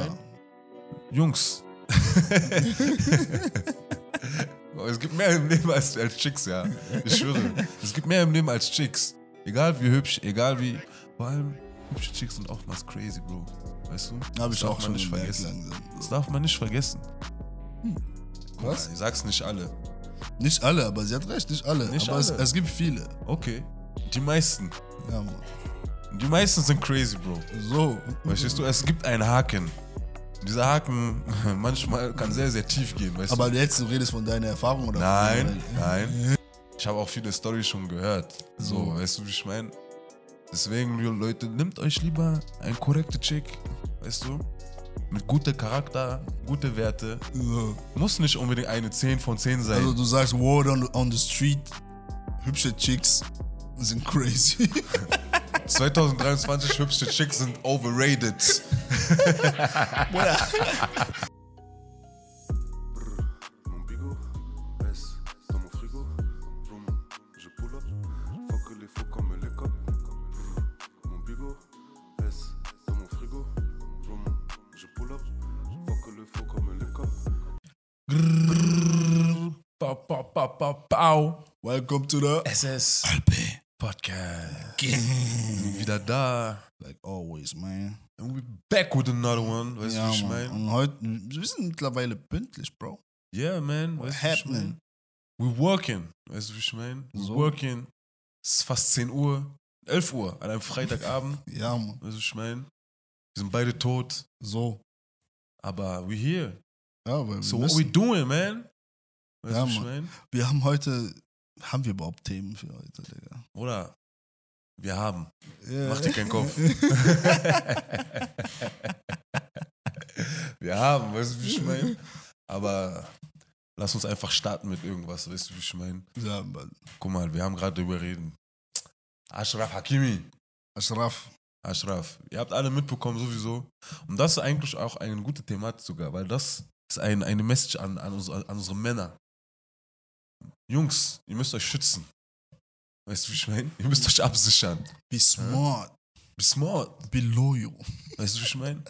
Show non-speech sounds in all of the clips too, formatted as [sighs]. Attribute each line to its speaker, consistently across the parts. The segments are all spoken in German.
Speaker 1: Ja.
Speaker 2: Jungs. [laughs] es gibt mehr im Leben als, als Chicks, ja. Ich schwöre. Es gibt mehr im Leben als Chicks. Egal wie hübsch, egal wie. Vor allem, hübsche Chicks sind oftmals crazy, Bro. Weißt du?
Speaker 1: Habe
Speaker 2: Das
Speaker 1: ich
Speaker 2: darf
Speaker 1: auch
Speaker 2: man
Speaker 1: schon
Speaker 2: nicht vergessen.
Speaker 1: langsam.
Speaker 2: Das darf man nicht vergessen.
Speaker 1: Was?
Speaker 2: Ich sag's nicht alle.
Speaker 1: Nicht alle, aber sie hat recht, nicht alle.
Speaker 2: Nicht
Speaker 1: aber Es,
Speaker 2: alle.
Speaker 1: es gibt viele.
Speaker 2: Okay. Die meisten.
Speaker 1: Ja, Mann.
Speaker 2: Die meisten sind crazy, Bro.
Speaker 1: So.
Speaker 2: Verstehst du? Es gibt einen Haken. Dieser Haken [laughs] manchmal kann sehr, sehr tief gehen, weißt
Speaker 1: Aber
Speaker 2: du?
Speaker 1: jetzt, du redest von deiner Erfahrung oder?
Speaker 2: Nein, nein. Ich habe auch viele Storys schon gehört. So,
Speaker 1: So.
Speaker 2: weißt du, wie ich meine? Deswegen, Leute, nimmt euch lieber ein korrekte Chick, weißt du? Mit gutem Charakter, gute Werte.
Speaker 1: So.
Speaker 2: Muss nicht unbedingt eine 10 von 10 sein.
Speaker 1: Also du sagst Word on, on the street, hübsche Chicks sind crazy. [laughs]
Speaker 2: 2023 hübsche Chicks sind overrated. Pow, pow, pow, pow, pow.
Speaker 1: Welcome to the
Speaker 2: SS
Speaker 1: LP
Speaker 2: Podcast. Wieder da.
Speaker 1: Like always, man.
Speaker 2: And we back with another one. Weißt du,
Speaker 1: ja,
Speaker 2: wie ich
Speaker 1: Mann.
Speaker 2: meine?
Speaker 1: Und heute, wir sind mittlerweile pünktlich, Bro.
Speaker 2: Yeah, man.
Speaker 1: What
Speaker 2: Weißt du, wie ich
Speaker 1: happening?
Speaker 2: mein? We working. Weißt du, wie ich meine? We
Speaker 1: So.
Speaker 2: working. Es ist fast 10 Uhr. 11 Uhr an einem Freitagabend. [laughs]
Speaker 1: Ja, Mann.
Speaker 2: weißt du, wie ich meine? Wir sind beide tot.
Speaker 1: So.
Speaker 2: Aber we here.
Speaker 1: Ja, weil
Speaker 2: So what we doing, man? Weißt
Speaker 1: Ja,
Speaker 2: du, wie ich meine?
Speaker 1: wir haben heute, haben wir überhaupt Themen für heute, Digga?
Speaker 2: Oder wir haben.
Speaker 1: Ja.
Speaker 2: Mach dir keinen Kopf. [laughs] wir haben, weißt du, wie ich meine? Aber lass uns einfach starten mit irgendwas, weißt du, wie ich meine?
Speaker 1: ja, Mann.
Speaker 2: Guck mal, wir haben gerade darüber reden. Ashraf Hakimi.
Speaker 1: Ashraf.
Speaker 2: Ashraf. Ihr habt alle mitbekommen sowieso. Und das ist eigentlich auch eine gute Thematik sogar, weil das ist ein, eine Message an, an, unsere, an unsere Männer. Jungs, ihr müsst euch schützen. Weißt du, wie ich meine? Ihr müsst euch absichern.
Speaker 1: Be smart.
Speaker 2: Be smart.
Speaker 1: Be loyal.
Speaker 2: Weißt du, wie ich meine?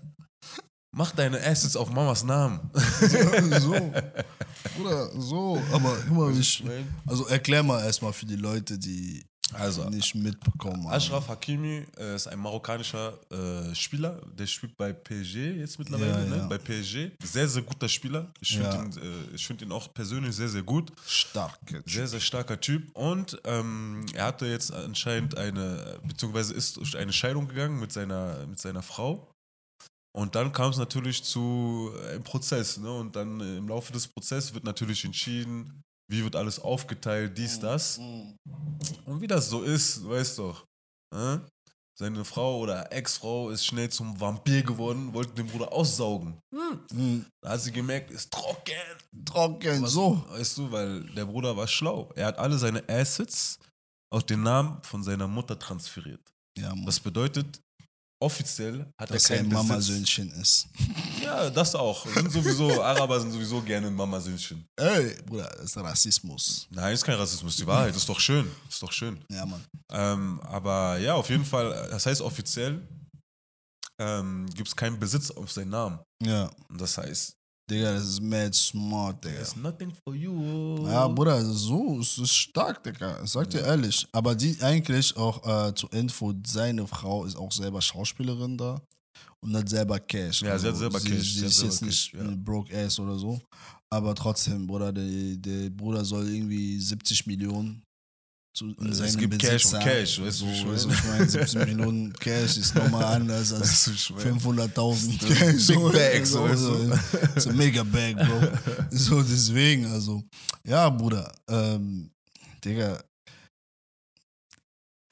Speaker 2: Mach deine Assets auf Mamas Namen.
Speaker 1: so. [laughs] Bruder, so. Aber
Speaker 2: wie
Speaker 1: ich, also erklär mal erstmal für die Leute, die
Speaker 2: Also,
Speaker 1: nicht mitbekommen.
Speaker 2: Ashraf Hakimi äh, ist ein marokkanischer äh, Spieler, der spielt bei PSG jetzt mittlerweile,
Speaker 1: Ja,
Speaker 2: ne?
Speaker 1: ja.
Speaker 2: bei PSG. Sehr, sehr guter Spieler. Ich finde
Speaker 1: Ja.
Speaker 2: ihn, äh, ich find ihn auch persönlich sehr, sehr gut.
Speaker 1: Stark.
Speaker 2: Sehr, sehr starker Typ. Und ähm, er hatte jetzt anscheinend eine, beziehungsweise ist durch eine Scheidung gegangen mit seiner, mit seiner Frau. Und dann kam es natürlich zu einem Prozess. Ne? Und dann äh, im Laufe des Prozesses wird natürlich entschieden, wie wird alles aufgeteilt, dies, das. Und wie das so ist, weißt doch. Äh? Seine Frau oder Ex-Frau ist schnell zum Vampir geworden, wollte den Bruder aussaugen.
Speaker 1: Mhm.
Speaker 2: Da hat sie gemerkt, ist trocken.
Speaker 1: Trocken,
Speaker 2: Was-
Speaker 1: so.
Speaker 2: Weißt du, weil der Bruder war schlau. Er hat alle seine Assets auf den Namen von seiner Mutter transferiert.
Speaker 1: Ja.
Speaker 2: Das bedeutet, offiziell hat
Speaker 1: Dass
Speaker 2: er
Speaker 1: er ein
Speaker 2: keinen.
Speaker 1: Mamasöhnchen ist.
Speaker 2: Ja, das auch. Sind sowieso, Araber sind sowieso gerne Mamasöhnchen.
Speaker 1: Ey, Bruder, das ist Rassismus.
Speaker 2: Nein, ist kein Rassismus, die Wahrheit. Ist doch schön. Ist doch schön.
Speaker 1: Ja, Mann.
Speaker 2: Ähm, aber ja, auf jeden Fall, das heißt offiziell ähm, gibt es keinen Besitz auf seinen Namen.
Speaker 1: Ja.
Speaker 2: Und das heißt,
Speaker 1: Digga, das ist mad smart, Digga.
Speaker 2: there's nothing for you.
Speaker 1: Ja, Bruder, so, es ist stark, Digga. Ich sag dir ehrlich. Aber die eigentlich auch äh, zur Info, seine Frau ist auch selber Schauspielerin da und hat selber Cash.
Speaker 2: Ja, sie hat selber
Speaker 1: sie,
Speaker 2: Cash,
Speaker 1: Sie,
Speaker 2: sie
Speaker 1: ist jetzt nicht
Speaker 2: Cash, ja.
Speaker 1: broke ass oder so. Aber trotzdem, Bruder, der, der Bruder soll irgendwie 70 Millionen zu,
Speaker 2: Es
Speaker 1: seinem
Speaker 2: gibt
Speaker 1: Besitz
Speaker 2: Cash und. Cash, weißt du,
Speaker 1: weißt du, ich meine, 70 Millionen Cash ist nochmal anders als
Speaker 2: Weißt du, wie ich meine?
Speaker 1: 500.000 Cash.
Speaker 2: Big Bags,
Speaker 1: so,
Speaker 2: weißt du?
Speaker 1: so mega Bag, Bro. So, deswegen, also. Ja, Bruder. Ähm, Digga.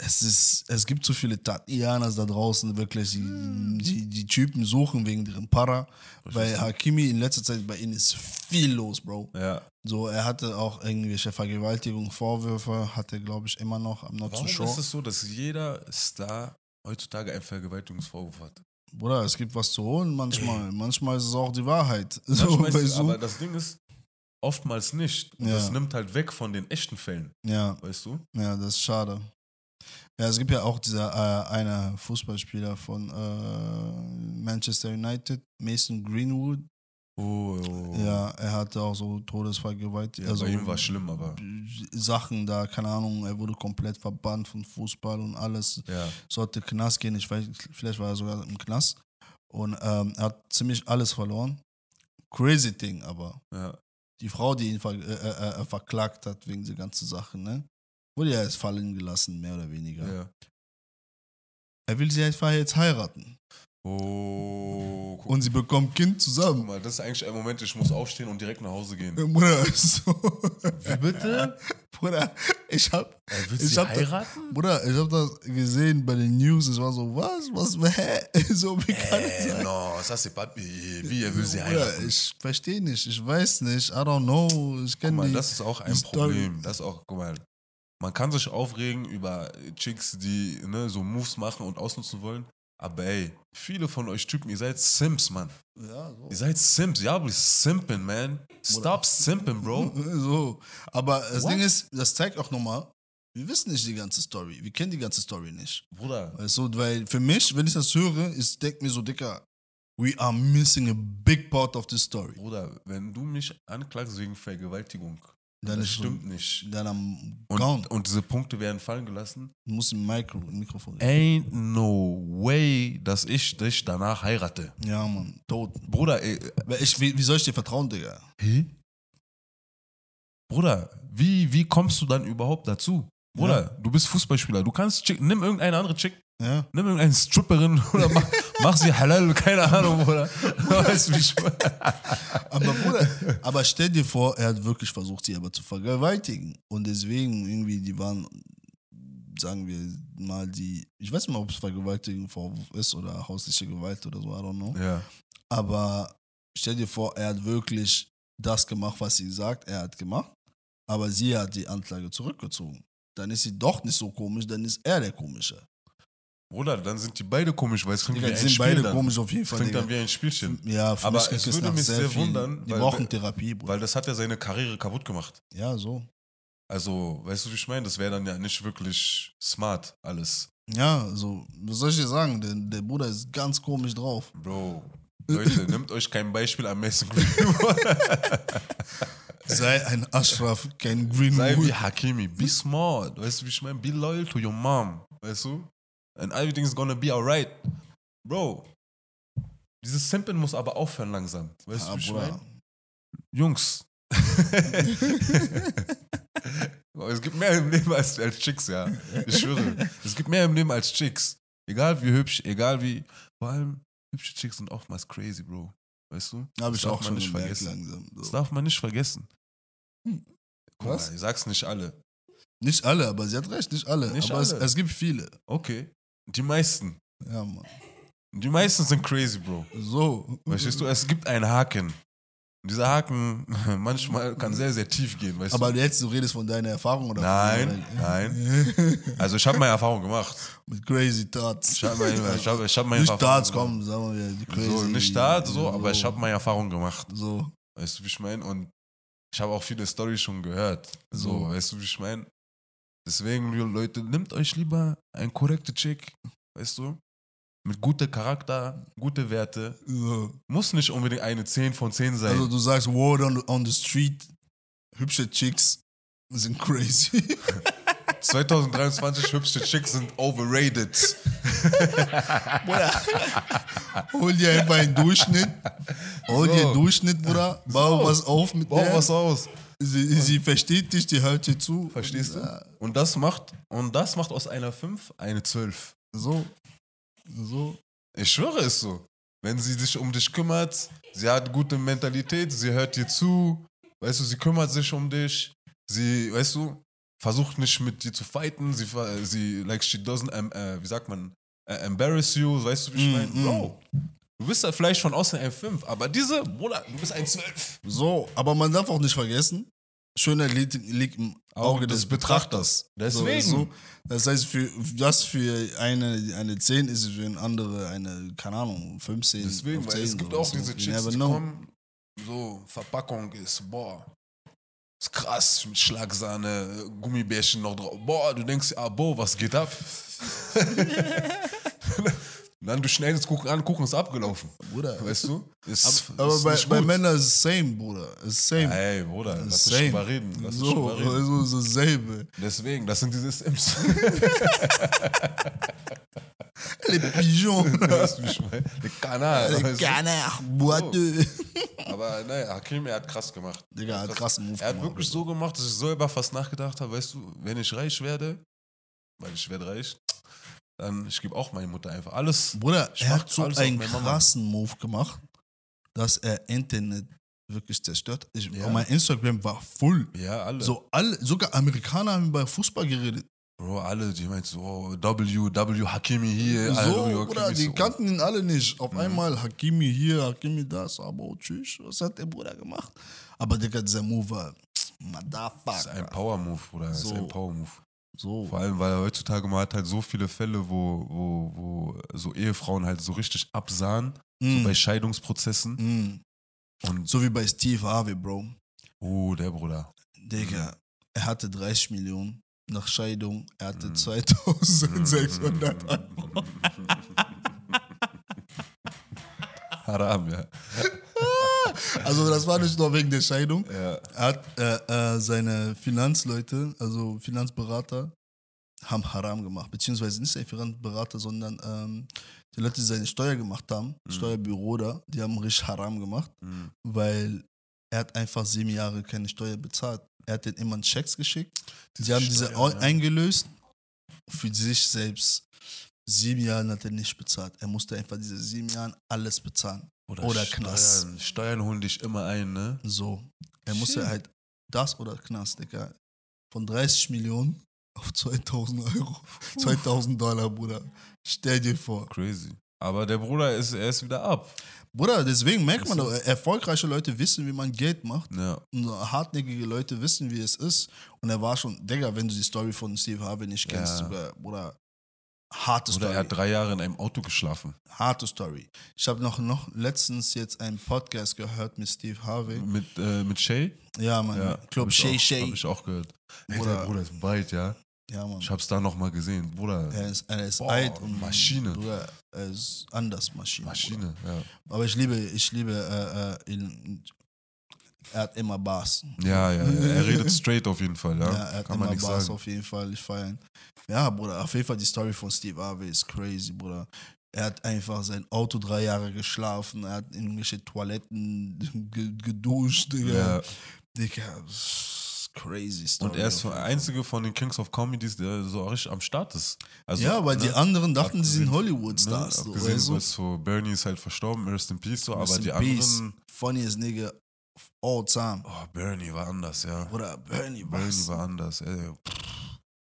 Speaker 1: Es, ist, es gibt so viele Tatianas da draußen, wirklich, die, die, die Typen suchen wegen deren Para. Bei Hakimi in letzter Zeit, bei ihnen ist viel los, Bro.
Speaker 2: Ja.
Speaker 1: So, er hatte auch irgendwelche Vergewaltigung, Vorwürfe, hat er, glaube ich, immer noch. I'm not
Speaker 2: Warum
Speaker 1: so
Speaker 2: ist es so, dass jeder Star heutzutage einen Vergewaltigungsvorwurf hat?
Speaker 1: Bruder, es gibt was zu holen manchmal. manchmal ist es auch die Wahrheit. [laughs] So, du?
Speaker 2: aber das Ding ist, oftmals nicht. Und
Speaker 1: Ja.
Speaker 2: das nimmt halt weg von den echten Fällen,
Speaker 1: ja,
Speaker 2: weißt du?
Speaker 1: ja, das ist schade. Ja, es gibt ja auch dieser äh, einer Fußballspieler von äh, Manchester United, Mason Greenwood.
Speaker 2: Oh, oh.
Speaker 1: Ja, er hatte auch so Todesfallgewalt.
Speaker 2: Ja,
Speaker 1: also,
Speaker 2: bei ihm war schlimm, aber.
Speaker 1: Sachen da, keine Ahnung, er wurde komplett verbannt von Fußball und alles.
Speaker 2: Ja.
Speaker 1: Sollte Knast gehen, ich weiß, vielleicht war er sogar im Knast. Und ähm, er hat ziemlich alles verloren. Crazy Ding, aber
Speaker 2: ja.
Speaker 1: die Frau, die ihn ver äh, äh, äh, verklagt hat wegen dieser ganzen Sachen, ne? Wurde ja jetzt fallen gelassen, mehr oder weniger.
Speaker 2: ja.
Speaker 1: Er will sie einfach jetzt heiraten.
Speaker 2: Oh, guck,
Speaker 1: Und sie bekommen Kind
Speaker 2: guck
Speaker 1: zusammen.
Speaker 2: mal, das ist eigentlich ein Moment, ich muss aufstehen und direkt nach Hause gehen.
Speaker 1: Bruder, [laughs] so.
Speaker 2: Wie bitte?
Speaker 1: Bruder, ich hab,
Speaker 2: Er will
Speaker 1: Ich
Speaker 2: sie
Speaker 1: hab
Speaker 2: heiraten?
Speaker 1: Bruder, ich hab das gesehen bei den News. Ich war so, was, was, hä? [laughs] So, wie kann das
Speaker 2: Äh,
Speaker 1: sein?
Speaker 2: no, ça c'est pas wie, er will sie
Speaker 1: Bruder,
Speaker 2: heiraten.
Speaker 1: ich verstehe nicht, ich weiß nicht, I don't know. Ich
Speaker 2: Guck
Speaker 1: kenne
Speaker 2: mal,
Speaker 1: die.
Speaker 2: das ist auch ein
Speaker 1: Story.
Speaker 2: Problem. Das ist auch, guck mal, man kann sich aufregen über Chicks, die ne, so Moves machen und ausnutzen wollen. Aber ey, viele von euch Typen, ihr seid Sims, Mann.
Speaker 1: ja, so.
Speaker 2: Ihr seid Sims. Ja, aber simping, man. Stop simping, Bro. [laughs]
Speaker 1: So, aber das
Speaker 2: What?
Speaker 1: Ding ist, das zeigt auch nochmal, wir wissen nicht die ganze Story. Wir kennen die ganze Story nicht.
Speaker 2: Bruder,
Speaker 1: Weißt du, weil für mich, wenn ich das höre, ist denk mir so, Dicker, we are missing a big part of the story.
Speaker 2: Bruder, wenn du mich anklagst wegen Vergewaltigung,
Speaker 1: Dann
Speaker 2: das stimmt nicht.
Speaker 1: Dann am
Speaker 2: Und, und diese Punkte werden fallen gelassen.
Speaker 1: Du musst im Mikro, Mikrofon.
Speaker 2: Ain't no way, dass ich dich danach heirate.
Speaker 1: Ja, Mann, tot.
Speaker 2: Bruder, ey,
Speaker 1: Weil Ich, wie, wie soll ich dir vertrauen, Digga?
Speaker 2: Hä? Bruder, wie, wie kommst du dann überhaupt dazu? Bruder, du bist Fußballspieler. Du kannst Chick, nimm irgendeine andere Chick,
Speaker 1: Ja?
Speaker 2: nimm irgendeine Stripperin oder mach, mach sie halal, keine Ahnung, Bruder. Weißt du, wie ich?
Speaker 1: Aber Bruder, aber stell dir vor, er hat wirklich versucht, sie aber zu vergewaltigen. Und deswegen irgendwie, die waren, sagen wir mal, die, ich weiß nicht mal, ob es Vergewaltigung Vorwurf ist oder häusliche Gewalt oder so, I don't know.
Speaker 2: Ja,
Speaker 1: Aber stell dir vor, er hat wirklich das gemacht, was sie sagt, er hat gemacht. Aber sie hat die Anklage zurückgezogen. Dann ist sie doch nicht so komisch, dann ist er der Komische.
Speaker 2: Bruder, dann sind die beide komisch, weil es klingt
Speaker 1: Digga,
Speaker 2: wie
Speaker 1: die
Speaker 2: ein
Speaker 1: sind
Speaker 2: Spiel
Speaker 1: beide
Speaker 2: dann.
Speaker 1: komisch auf jeden Fall.
Speaker 2: klingt
Speaker 1: Digga.
Speaker 2: dann wie ein Spielchen.
Speaker 1: Ja, für
Speaker 2: Aber es würde mich sehr
Speaker 1: viel.
Speaker 2: wundern,
Speaker 1: Die
Speaker 2: weil-
Speaker 1: brauchen Therapie, Bruder.
Speaker 2: Weil das hat ja seine Karriere kaputt gemacht.
Speaker 1: Ja, so.
Speaker 2: Also, weißt du, wie ich meine? Das wäre dann ja nicht wirklich smart, alles.
Speaker 1: Ja, so, was soll ich dir sagen? Der, der Bruder ist ganz komisch drauf.
Speaker 2: Bro, Leute, [laughs] nehmt euch kein Beispiel am Mason Greenwood. [laughs]
Speaker 1: Sei ein Ashraf, kein
Speaker 2: Sei wie
Speaker 1: Greenwood.
Speaker 2: Hakimi, be smart. Weißt du, wie ich meine? Be loyal to your mom. Weißt du? And everything's gonna be alright. Bro, dieses Simpen muss aber aufhören langsam. Weißt
Speaker 1: Ja,
Speaker 2: du, ich meine? Jungs. [laughs] es gibt mehr im Leben als, als Chicks, ja. Ich schwöre. Es gibt mehr im Leben als Chicks. Egal wie hübsch, egal wie. Vor allem, hübsche Chicks sind oftmals crazy, Bro. Weißt du?
Speaker 1: Habe
Speaker 2: Das
Speaker 1: ich
Speaker 2: darf
Speaker 1: auch
Speaker 2: man
Speaker 1: schon
Speaker 2: nicht vergessen.
Speaker 1: langsam.
Speaker 2: Das
Speaker 1: So.
Speaker 2: darf man nicht vergessen. Guck
Speaker 1: Was?
Speaker 2: Mal, ich sag's nicht alle.
Speaker 1: Nicht alle, aber sie hat recht, nicht alle.
Speaker 2: Nicht
Speaker 1: aber Es,
Speaker 2: alle.
Speaker 1: es gibt viele.
Speaker 2: Okay. Die meisten.
Speaker 1: Ja, Mann.
Speaker 2: Die meisten sind crazy, Bro.
Speaker 1: So.
Speaker 2: Verstehst du? Es gibt einen Haken. Dieser Haken [laughs] manchmal kann sehr, sehr tief gehen, weißt
Speaker 1: Aber
Speaker 2: du?
Speaker 1: jetzt, du redest von deiner Erfahrung oder
Speaker 2: Nein, nein. [laughs] Also ich habe meine Erfahrung gemacht.
Speaker 1: Mit Crazy Thoughts.
Speaker 2: Ich habe meine, ich hab, ich hab meine
Speaker 1: nicht
Speaker 2: Erfahrung
Speaker 1: Darts,
Speaker 2: gemacht.
Speaker 1: komm, sagen wir die Crazy.
Speaker 2: So, nicht Start, so, aber ich habe meine Erfahrung gemacht.
Speaker 1: So.
Speaker 2: Weißt du, wie ich meine? Und ich habe auch viele Storys schon gehört. So,
Speaker 1: So.
Speaker 2: weißt du, wie ich meine? Deswegen, Leute, nehmt euch lieber ein korrekte Chick, weißt du? Mit gutem Charakter, gute Werte.
Speaker 1: so.
Speaker 2: Muss nicht unbedingt eine 10 von 10 sein.
Speaker 1: Also, du sagst, Word on, on the Street, hübsche Chicks sind crazy. [laughs]
Speaker 2: 2023 hübsche Chicks sind overrated. [laughs]
Speaker 1: Hol dir einfach einen Durchschnitt. Hol dir einen Durchschnitt, Bruder. Bau
Speaker 2: So.
Speaker 1: was auf mit
Speaker 2: Bau
Speaker 1: der.
Speaker 2: was aus.
Speaker 1: Sie, sie versteht dich, die hört dir zu.
Speaker 2: Verstehst du? Und das macht, und das macht aus einer 5 eine 12.
Speaker 1: So. So.
Speaker 2: Ich schwöre es so. Wenn sie sich um dich kümmert, sie hat gute Mentalität, sie hört dir zu, weißt du, sie kümmert sich um dich, sie, weißt du, versucht nicht mit dir zu fighten, sie, sie like, she doesn't, em- äh, wie sagt man, äh, embarrass you, weißt du, wie ich
Speaker 1: Mm,
Speaker 2: meine?
Speaker 1: mm.
Speaker 2: Bro, du bist ja vielleicht von außen ein 5, aber diese, Bruder, du bist ein 12.
Speaker 1: So. Aber man darf auch nicht vergessen, Schönheit liegt, liegt im Auge des Betrachters.
Speaker 2: Deswegen.
Speaker 1: So, das heißt, für das für eine, eine 10 ist für eine andere eine, keine Ahnung, 15.
Speaker 2: Deswegen, weil
Speaker 1: 15
Speaker 2: es gibt auch
Speaker 1: so.
Speaker 2: diese
Speaker 1: never
Speaker 2: die
Speaker 1: know.
Speaker 2: kommen, so, Verpackung ist, boah, ist krass, mit Schlagsahne, Gummibärchen noch drauf. Boah, du denkst, ah, boah, was geht ab? [laughs] [laughs] [laughs] Dann du schnellst gucken an, gucken ist abgelaufen.
Speaker 1: Bruder.
Speaker 2: Weißt du? Ist,
Speaker 1: Aber
Speaker 2: ist
Speaker 1: bei, bei. Männern ist es same, Bruder. Ist same.
Speaker 2: Ey, Bruder, lass
Speaker 1: same.
Speaker 2: drüber reden. Lass
Speaker 1: so,
Speaker 2: drüber reden.
Speaker 1: also so selbe.
Speaker 2: Deswegen, das sind diese Sims. [laughs] [laughs]
Speaker 1: Les pigeons. [laughs]
Speaker 2: weißt du? Die Kanal.
Speaker 1: Les canards boiteux.
Speaker 2: Aber naja, Hakim, er hat krass gemacht.
Speaker 1: Digga, hat krassen Move
Speaker 2: Er hat
Speaker 1: gemacht,
Speaker 2: wirklich so gemacht, dass ich selber fast nachgedacht habe, weißt du, wenn ich reich werde, weil ich werde reich, dann ich gebe auch meiner Mutter einfach alles.
Speaker 1: Bruder,
Speaker 2: Ich
Speaker 1: er hat so einen
Speaker 2: meine
Speaker 1: krassen Move gemacht, dass er Internet wirklich zerstört. Ich,
Speaker 2: Ja.
Speaker 1: Mein Instagram war full.
Speaker 2: Ja, alle.
Speaker 1: So alle, sogar Amerikaner haben über Fußball geredet.
Speaker 2: Bro, alle, die meinten so, oh, W, W, Hakimi hier,
Speaker 1: So,
Speaker 2: Hakimi
Speaker 1: Bruder, die
Speaker 2: so.
Speaker 1: kannten ihn alle nicht.
Speaker 2: Mhm.
Speaker 1: Auf einmal Hakimi hier, Hakimi das, aber oh, tschüss, was hat der Bruder gemacht? Aber Digga, dieser Move war,
Speaker 2: Das ist ein
Speaker 1: Motherfucker.
Speaker 2: Power-Move, Bruder. Das ist
Speaker 1: So.
Speaker 2: ein Power-Move.
Speaker 1: So,
Speaker 2: Vor allem, weil heutzutage man hat halt so viele Fälle, wo, wo, wo so Ehefrauen halt so richtig absahen, so
Speaker 1: Mm,
Speaker 2: bei Scheidungsprozessen.
Speaker 1: mm.
Speaker 2: Und,
Speaker 1: so wie bei Steve Harvey, Bro.
Speaker 2: oh, der Bruder.
Speaker 1: Digga, er hatte 30 Millionen. Nach Scheidung, er hatte
Speaker 2: Mhm.
Speaker 1: 2600 Euro.
Speaker 2: Haram, ja. [laughs] [laughs]
Speaker 1: Also das war nicht nur wegen der Scheidung.
Speaker 2: ja.
Speaker 1: Er hat äh, äh, seine Finanzleute, also Finanzberater, haben Haram gemacht. Beziehungsweise nicht seine Finanzberater, sondern ähm, die Leute, die seine Steuer gemacht haben,
Speaker 2: Mhm.
Speaker 1: Steuerbüro da, die haben richtig Haram gemacht,
Speaker 2: Mhm. weil
Speaker 1: er hat einfach sieben Jahre keine Steuer bezahlt. Er hat denen immer einen Checks geschickt.
Speaker 2: Diese
Speaker 1: Sie haben diese
Speaker 2: Steuern,
Speaker 1: au-
Speaker 2: ja.
Speaker 1: eingelöst. Für sich selbst. Sieben Jahre hat er nicht bezahlt. Er musste einfach diese sieben Jahre alles bezahlen. Oder Knast.
Speaker 2: Steuern, Steuern holen dich immer ein, ne?
Speaker 1: So. Er musste
Speaker 2: Shit.
Speaker 1: halt das oder Knast, Digga. Von 30 Millionen auf 2000 Euro. 2000 Dollar, Bruder. Stell dir vor.
Speaker 2: Crazy. Aber der Bruder ist, er ist wieder ab.
Speaker 1: Bruder, deswegen merkt man doch, erfolgreiche Leute wissen, wie man Geld macht.
Speaker 2: Ja.
Speaker 1: Und hartnäckige Leute wissen, wie es ist. Und er war schon, Digga, wenn du die Story von Steve Harvey nicht kennst,
Speaker 2: Ja.
Speaker 1: sogar, Bruder, harte
Speaker 2: Oder
Speaker 1: Story.
Speaker 2: er hat drei Jahre in einem Auto geschlafen.
Speaker 1: harte Story. Ich habe noch, noch letztens jetzt einen Podcast gehört mit Steve Harvey.
Speaker 2: Mit, äh, mit Shay?
Speaker 1: Ja, Mann.
Speaker 2: Ja.
Speaker 1: Club Shay
Speaker 2: auch-
Speaker 1: Shay.
Speaker 2: Hab ich auch gehört. Ey,
Speaker 1: Bruder.
Speaker 2: der Bruder ist bald, ja.
Speaker 1: Ja, Mann.
Speaker 2: Ich hab's da noch mal gesehen. Bruder,
Speaker 1: Er ist, er ist
Speaker 2: Boah,
Speaker 1: alt und
Speaker 2: Maschine.
Speaker 1: Bruder, er ist anders Maschine.
Speaker 2: Maschine, ja.
Speaker 1: Bruder. Aber ich liebe, ich liebe äh, äh, ihn. Er hat immer Bass.
Speaker 2: Ja, ja, er redet straight auf jeden Fall, ja.
Speaker 1: Ja, er hat
Speaker 2: Kann
Speaker 1: immer Bass
Speaker 2: sagen.
Speaker 1: auf jeden Fall. Ich feiere ihn. Ja, Bruder, auf jeden Fall die Story von Steve Harvey ist crazy, Bruder. Er hat einfach sein Auto drei Jahre geschlafen. Er hat in irgendwelche Toiletten [laughs] ge geduscht, Digga.
Speaker 2: Ja.
Speaker 1: Digga, crazy Story.
Speaker 2: Und er ist der einzige von den Kings of Comedies, der so richtig am Start ist. Also,
Speaker 1: ja, weil die
Speaker 2: ne,
Speaker 1: anderen dachten, sie sind Hollywood-Stars.
Speaker 2: Ne,
Speaker 1: so, weißt du?
Speaker 2: so Bernie ist halt verstorben, Rest in Peace, so,
Speaker 1: Rest
Speaker 2: aber die
Speaker 1: peace.
Speaker 2: anderen.
Speaker 1: Funniest nigga of all time.
Speaker 2: Oh, Bernie war anders, ja.
Speaker 1: Bruder, Bernie,
Speaker 2: Bernie
Speaker 1: was?
Speaker 2: war anders. Ey.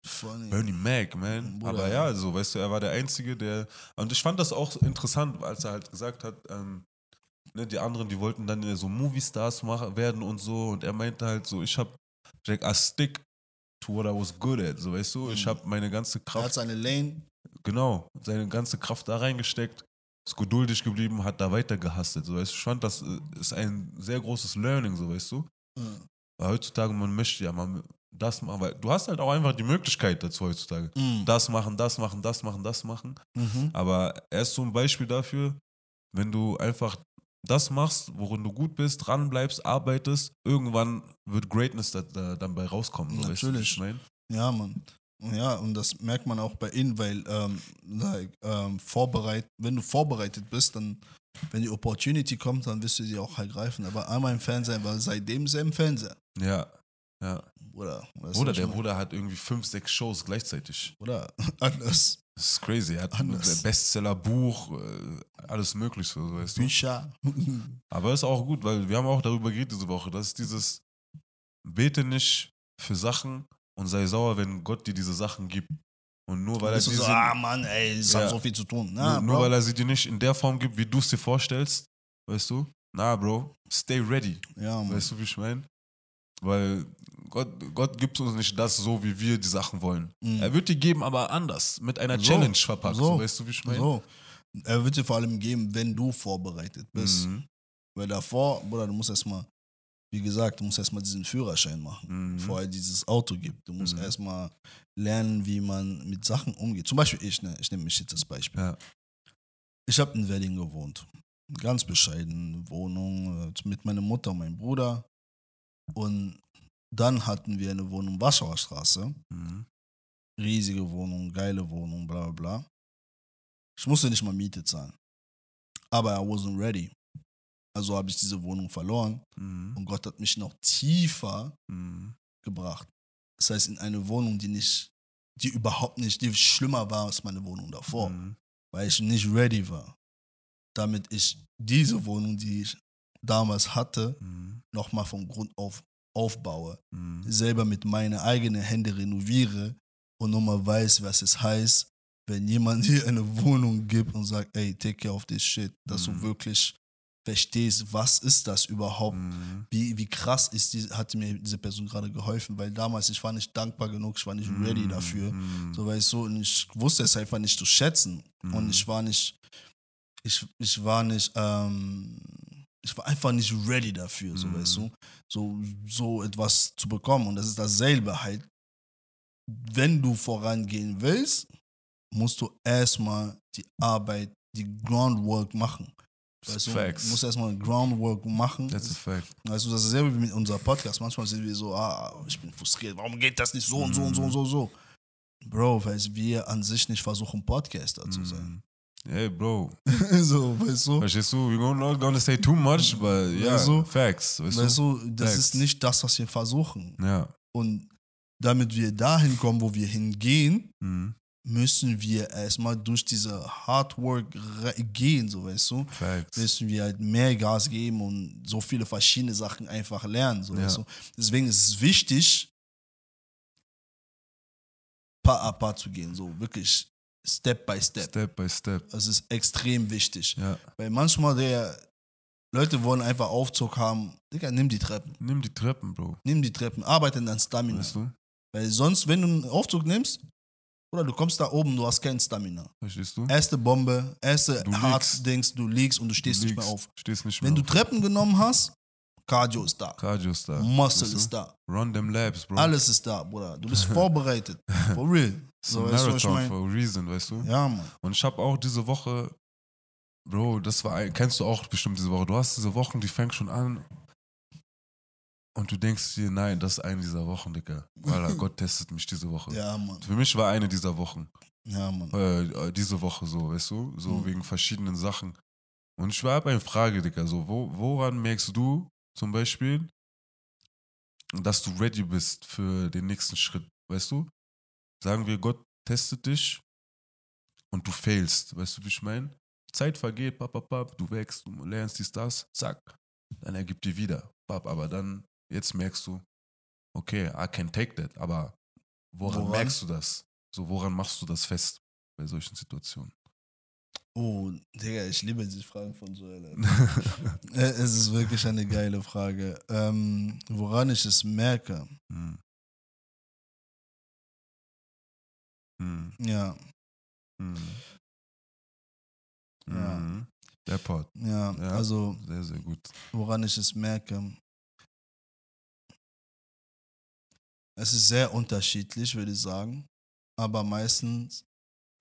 Speaker 1: Funny.
Speaker 2: Bernie Mac, man.
Speaker 1: Bruder.
Speaker 2: Aber ja, also, weißt du, er war der Einzige, der. Und ich fand das auch interessant, als er halt gesagt hat, ähm, ne, die anderen, die wollten dann so Movie-Stars machen, werden und so. Und er meinte halt so, ich hab Jack, I stick to what I was good at. So, weißt du, ich
Speaker 1: Mhm.
Speaker 2: hab meine ganze
Speaker 1: Er hat
Speaker 2: Kraft,
Speaker 1: seine Lane.
Speaker 2: genau, seine ganze Kraft da reingesteckt, ist geduldig geblieben, hat da weiter gehustelt. So, weißt du, ich fand, das äh, ist ein sehr großes Learning, so, weißt du. Weil heutzutage, man möchte ja mal das machen, weil du hast halt auch einfach die Möglichkeit dazu heutzutage.
Speaker 1: Mhm.
Speaker 2: Das machen, das machen, das machen, das machen.
Speaker 1: Mhm.
Speaker 2: Aber er ist so ein Beispiel dafür, wenn du einfach das machst, worin du gut bist, dran bleibst, arbeitest, irgendwann wird Greatness da, da, dann bei rauskommen. So, weißt du,
Speaker 1: Natürlich.
Speaker 2: ich mein?
Speaker 1: Ja, Mann. Ja, und das merkt man auch bei ihnen, weil ähm, ähm, vorbereit, wenn du vorbereitet bist, dann, wenn die Opportunity kommt, dann wirst du sie auch ergreifen. Aber einmal im Fernseher, weil seitdem ist er im Fernseher.
Speaker 2: Ja, ja.
Speaker 1: Bruder,
Speaker 2: Bruder, der? Bruder hat irgendwie fünf, sechs Shows gleichzeitig.
Speaker 1: Bruder, [laughs] anders.
Speaker 2: Das ist crazy. Er hat ein. Bestseller, Buch, äh, alles mögliche, weißt du.
Speaker 1: Bücher. [laughs]
Speaker 2: Aber ist auch gut, weil wir haben auch darüber geredet diese Woche, dass dieses Bete nicht für Sachen und sei sauer, wenn Gott dir diese Sachen gibt. Und nur weil er diese,
Speaker 1: so, ah Mann, ey, ich
Speaker 2: Ja.
Speaker 1: hab so viel zu tun. Na,
Speaker 2: nur, nur weil er sie dir nicht in der Form gibt, wie du es dir vorstellst, weißt du? Na, Bro, stay ready.
Speaker 1: ja, Mann.
Speaker 2: Weißt du, wie ich meine? Weil Gott, Gott gibt uns nicht das so, wie wir die Sachen wollen.
Speaker 1: Mhm.
Speaker 2: Er wird dir geben, aber anders, mit einer
Speaker 1: So.
Speaker 2: Challenge verpackt. So. weißt du, wie ich meine?
Speaker 1: So. Er wird dir vor allem geben, wenn du vorbereitet bist.
Speaker 2: Mhm.
Speaker 1: Weil davor, Bruder, du musst erstmal wie gesagt, du musst erstmal diesen Führerschein machen,
Speaker 2: Mhm.
Speaker 1: bevor es dieses Auto gibt. Du musst
Speaker 2: Mhm.
Speaker 1: erstmal lernen, wie man mit Sachen umgeht. Zum Beispiel ich, ne? ich nehme mich jetzt als Beispiel.
Speaker 2: Ja.
Speaker 1: Ich habe in Wedding gewohnt. Ganz bescheiden Wohnung äh, mit meiner Mutter und meinem Bruder. Und dann hatten wir eine Wohnung Warschauer Straße.
Speaker 2: Mhm.
Speaker 1: Riesige Wohnung, geile Wohnung, bla bla bla. Ich musste nicht mal Miete zahlen. Aber I wasn't ready. Also habe ich diese Wohnung verloren
Speaker 2: Mhm.
Speaker 1: und Gott hat mich noch tiefer
Speaker 2: Mhm.
Speaker 1: gebracht. Das heißt, in eine Wohnung, die nicht, die überhaupt nicht, die schlimmer war als meine Wohnung davor.
Speaker 2: Mhm.
Speaker 1: weil ich nicht ready war. Damit ich diese Wohnung, die ich damals hatte,
Speaker 2: Mhm.
Speaker 1: nochmal von Grund auf aufbaue.
Speaker 2: Mhm.
Speaker 1: Selber mit meinen eigenen Händen renoviere und nochmal weiß, was es heißt, wenn jemand [laughs] dir eine Wohnung gibt und sagt, ey, take care of this shit, dass
Speaker 2: Mhm.
Speaker 1: du wirklich verstehst, was ist das überhaupt,
Speaker 2: Mhm.
Speaker 1: wie, wie krass ist die, hat mir diese Person gerade geholfen, weil damals ich war nicht dankbar genug, ich war nicht ready dafür.
Speaker 2: Mhm.
Speaker 1: So weißt du, und ich wusste es einfach nicht zu schätzen. Und
Speaker 2: Mhm.
Speaker 1: ich war nicht, ich, ich war nicht, ähm, ich war einfach nicht ready dafür, so
Speaker 2: Mhm.
Speaker 1: weißt du, so, so etwas zu bekommen. Und das ist dasselbe halt. Wenn du vorangehen willst, musst du erstmal die Arbeit, die Groundwork machen. Weißt du, du
Speaker 2: Facts.
Speaker 1: musst erstmal Groundwork machen.
Speaker 2: That's a fact.
Speaker 1: Weißt du, das ist dasselbe wie mit unserem Podcast. Manchmal sind wir so, ah, ich bin frustriert, warum geht das nicht so und so und so und so und so? Bro, weil wir an sich nicht versuchen, Podcaster zu sein.
Speaker 2: Hey, Bro. [laughs]
Speaker 1: so, weißt du?
Speaker 2: Verstehst du? We're not gonna say too much, but yeah,
Speaker 1: Weißt du?
Speaker 2: facts. Weißt,
Speaker 1: Weißt
Speaker 2: du?
Speaker 1: das
Speaker 2: Facts.
Speaker 1: ist nicht das, was wir versuchen.
Speaker 2: Ja.
Speaker 1: Und damit wir dahin kommen, wo wir hingehen,
Speaker 2: Mhm.
Speaker 1: Müssen wir erstmal durch diese Hard Work gehen, so weißt du.
Speaker 2: Facts.
Speaker 1: Müssen wir halt mehr Gas geben und so viele verschiedene Sachen einfach lernen, so
Speaker 2: Ja.
Speaker 1: weißt du. Deswegen ist es wichtig, Paar a Paar zu gehen, so wirklich Step by Step.
Speaker 2: Step by step.
Speaker 1: Das ist extrem wichtig.
Speaker 2: Ja.
Speaker 1: Weil manchmal der Leute wollen einfach Aufzug haben. Digga, nimm die Treppen.
Speaker 2: Nimm die Treppen, Bro.
Speaker 1: Nimm die Treppen, arbeite an Stamina.
Speaker 2: Weißt du?
Speaker 1: Weil sonst, wenn du einen Aufzug nimmst, oder du kommst da oben, du hast kein Stamina.
Speaker 2: Verstehst du?
Speaker 1: Erste Bombe, erste
Speaker 2: Du.
Speaker 1: Hard-Dings, du liegst und du stehst
Speaker 2: du
Speaker 1: nicht mehr auf.
Speaker 2: Stehst nicht mehr
Speaker 1: Wenn du
Speaker 2: auf.
Speaker 1: Treppen genommen hast, Cardio ist da.
Speaker 2: Cardio ist da.
Speaker 1: Muscle
Speaker 2: du?
Speaker 1: ist da.
Speaker 2: Run them labs, Bro.
Speaker 1: Alles ist da, Bruder. Du bist [laughs] vorbereitet. For real.
Speaker 2: So,
Speaker 1: weißt du, was ich
Speaker 2: Marathon
Speaker 1: mein?
Speaker 2: for a reason, weißt du?
Speaker 1: Ja, Mann.
Speaker 2: Und ich habe auch diese Woche, Bro, das war, kennst du auch bestimmt diese Woche. Du hast diese Wochen, die fängt schon an. Und du denkst dir, nein, das ist eine dieser Wochen, Digga. Weil Gott testet mich diese Woche.
Speaker 1: Ja, Mann.
Speaker 2: Für mich war eine dieser Wochen.
Speaker 1: Ja, Mann.
Speaker 2: Äh, diese Woche so, weißt du? So
Speaker 1: Mhm.
Speaker 2: wegen verschiedenen Sachen. Und ich war eine Frage, Digga, so, wo, woran merkst du zum Beispiel, dass du ready bist für den nächsten Schritt, weißt du? Sagen wir, Gott testet dich und du failst, weißt du, wie ich meine? Zeit vergeht, pap, pap, pap, du wächst, du lernst dies, das, zack, dann ergibt dir wieder, pap, aber dann, jetzt merkst du, okay, I can take that, aber woran,
Speaker 1: Woran?
Speaker 2: merkst du das? So, woran machst du das fest bei solchen Situationen?
Speaker 1: Oh, Digga, ich liebe diese Fragen von Joel. [laughs] Äh, es ist wirklich eine geile Frage. Ähm, woran ich es merke,
Speaker 2: Hm. Hm.
Speaker 1: ja,
Speaker 2: Hm.
Speaker 1: Ja.
Speaker 2: Mhm. Der Part.
Speaker 1: ja,
Speaker 2: Ja.
Speaker 1: also
Speaker 2: Sehr, sehr gut.
Speaker 1: woran ich es merke. Es ist sehr unterschiedlich, würde ich sagen. Aber meistens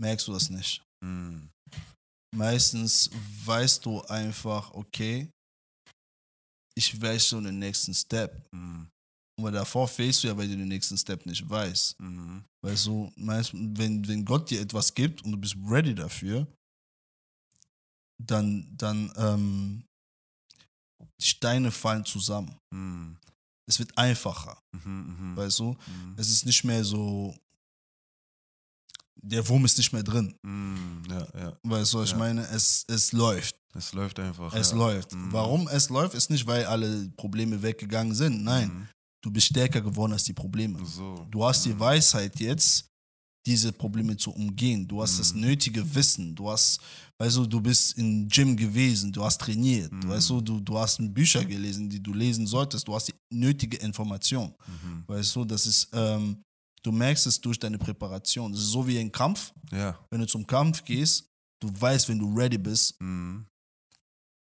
Speaker 1: merkst du das nicht.
Speaker 2: Hm.
Speaker 1: Meistens weißt du einfach, okay, ich weiß schon den nächsten Step.
Speaker 2: Hm.
Speaker 1: Aber davor fehlst du ja, weil du den nächsten Step nicht weißt.
Speaker 2: Mhm.
Speaker 1: Weißt du, meist, wenn, wenn Gott dir etwas gibt und du bist ready dafür, dann, dann ähm, die Steine fallen zusammen.
Speaker 2: Hm.
Speaker 1: Es wird einfacher,
Speaker 2: Mhm. Mhm.
Speaker 1: weißt du?
Speaker 2: Mhm.
Speaker 1: Es ist nicht mehr so, der Wurm ist nicht mehr drin.
Speaker 2: Mhm. Ja, ja.
Speaker 1: Weißt du, ich
Speaker 2: Ja.
Speaker 1: meine? Es, es läuft.
Speaker 2: Es läuft einfach.
Speaker 1: Es
Speaker 2: ja.
Speaker 1: läuft.
Speaker 2: Mhm.
Speaker 1: Warum es läuft, ist nicht, weil alle Probleme weggegangen sind. Nein,
Speaker 2: Mhm.
Speaker 1: du bist stärker geworden als die Probleme.
Speaker 2: So.
Speaker 1: Du hast die
Speaker 2: Mhm.
Speaker 1: Weisheit jetzt, diese Probleme zu umgehen. Du hast das
Speaker 2: Mhm.
Speaker 1: nötige Wissen. Du hast, weißt du, du bist im Gym gewesen, du hast trainiert.
Speaker 2: Mhm.
Speaker 1: Weißt du, du, du hast Bücher gelesen, die du lesen solltest. Du hast die nötige Information.
Speaker 2: Mhm.
Speaker 1: Weißt du, das ist, ähm, du merkst es durch deine Präparation. Das ist so wie ein Kampf.
Speaker 2: Ja.
Speaker 1: Wenn du zum Kampf gehst, du weißt, wenn du ready bist,
Speaker 2: Mhm.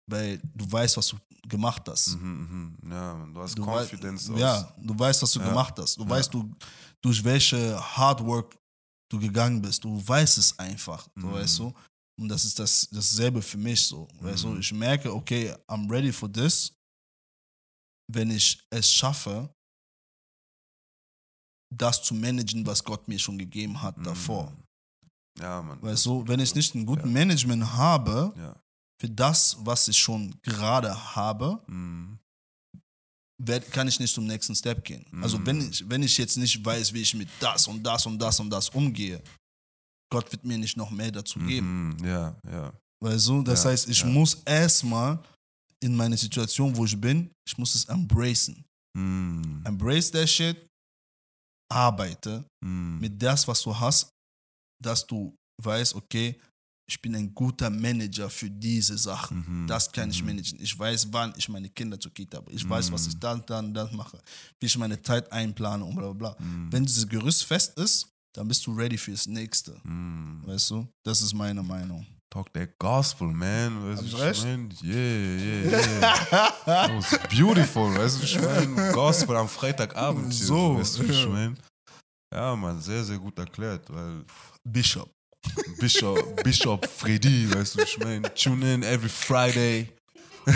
Speaker 1: weil du weißt, was du gemacht hast.
Speaker 2: Mhm, mhm. Ja, du hast
Speaker 1: Du wei-
Speaker 2: Confidence aus.
Speaker 1: ja, du weißt, was du
Speaker 2: Ja.
Speaker 1: gemacht hast. Du
Speaker 2: Ja.
Speaker 1: weißt, du, durch welche Hard Work du gegangen bist. Du weißt es einfach, so,
Speaker 2: Mhm.
Speaker 1: weißt du. Und das ist das, dasselbe für mich so. Weißt du,
Speaker 2: Mhm.
Speaker 1: ich merke, okay, I'm ready for this. Wenn ich es schaffe, das zu managen, was Gott mir schon gegeben hat
Speaker 2: Mhm.
Speaker 1: davor.
Speaker 2: Ja, man.
Speaker 1: Weißt du, wenn ich nicht einen guten
Speaker 2: Ja.
Speaker 1: Management habe,
Speaker 2: Ja.
Speaker 1: für das, was ich schon gerade habe,
Speaker 2: Mhm.
Speaker 1: Werd, kann ich nicht zum nächsten Step gehen. Also
Speaker 2: Mhm.
Speaker 1: wenn ich, wenn ich jetzt nicht weiß, wie ich mit das und das und das und das umgehe, Gott wird mir nicht noch mehr dazu geben.
Speaker 2: Mhm. Ja, ja.
Speaker 1: Weißt du? Das
Speaker 2: Ja,
Speaker 1: heißt, ich
Speaker 2: ja.
Speaker 1: muss erstmal in meine Situation, wo ich bin, ich muss es embracen.
Speaker 2: Mhm.
Speaker 1: Embrace that shit, arbeite
Speaker 2: Mhm.
Speaker 1: mit das, was du hast, dass du weißt, okay, ich bin ein guter Manager für diese Sachen.
Speaker 2: Mhm.
Speaker 1: Das kann ich
Speaker 2: Mhm.
Speaker 1: managen. Ich weiß, wann ich meine Kinder zur Kita habe. Ich weiß, was
Speaker 2: Mhm.
Speaker 1: ich dann, dann, dann mache. Wie ich meine Zeit einplane und bla bla bla.
Speaker 2: Mhm.
Speaker 1: Wenn dieses Gerüst fest ist, dann bist du ready fürs Nächste.
Speaker 2: Mhm.
Speaker 1: Weißt du? Das ist meine Meinung.
Speaker 2: Talk that gospel, man. Weißt
Speaker 1: Hab
Speaker 2: du,
Speaker 1: ich recht?
Speaker 2: mein? Yeah, yeah, yeah. That was beautiful. Weißt du, ich meine, Gospel am Freitagabend.
Speaker 1: So,
Speaker 2: Weißt du, ich [laughs]
Speaker 1: ja.
Speaker 2: mein? Ja, man, sehr, sehr gut erklärt, weil
Speaker 1: Bishop.
Speaker 2: Bishop, Bishop Freddy, weißt du, ich meine, tune in every Friday. [laughs]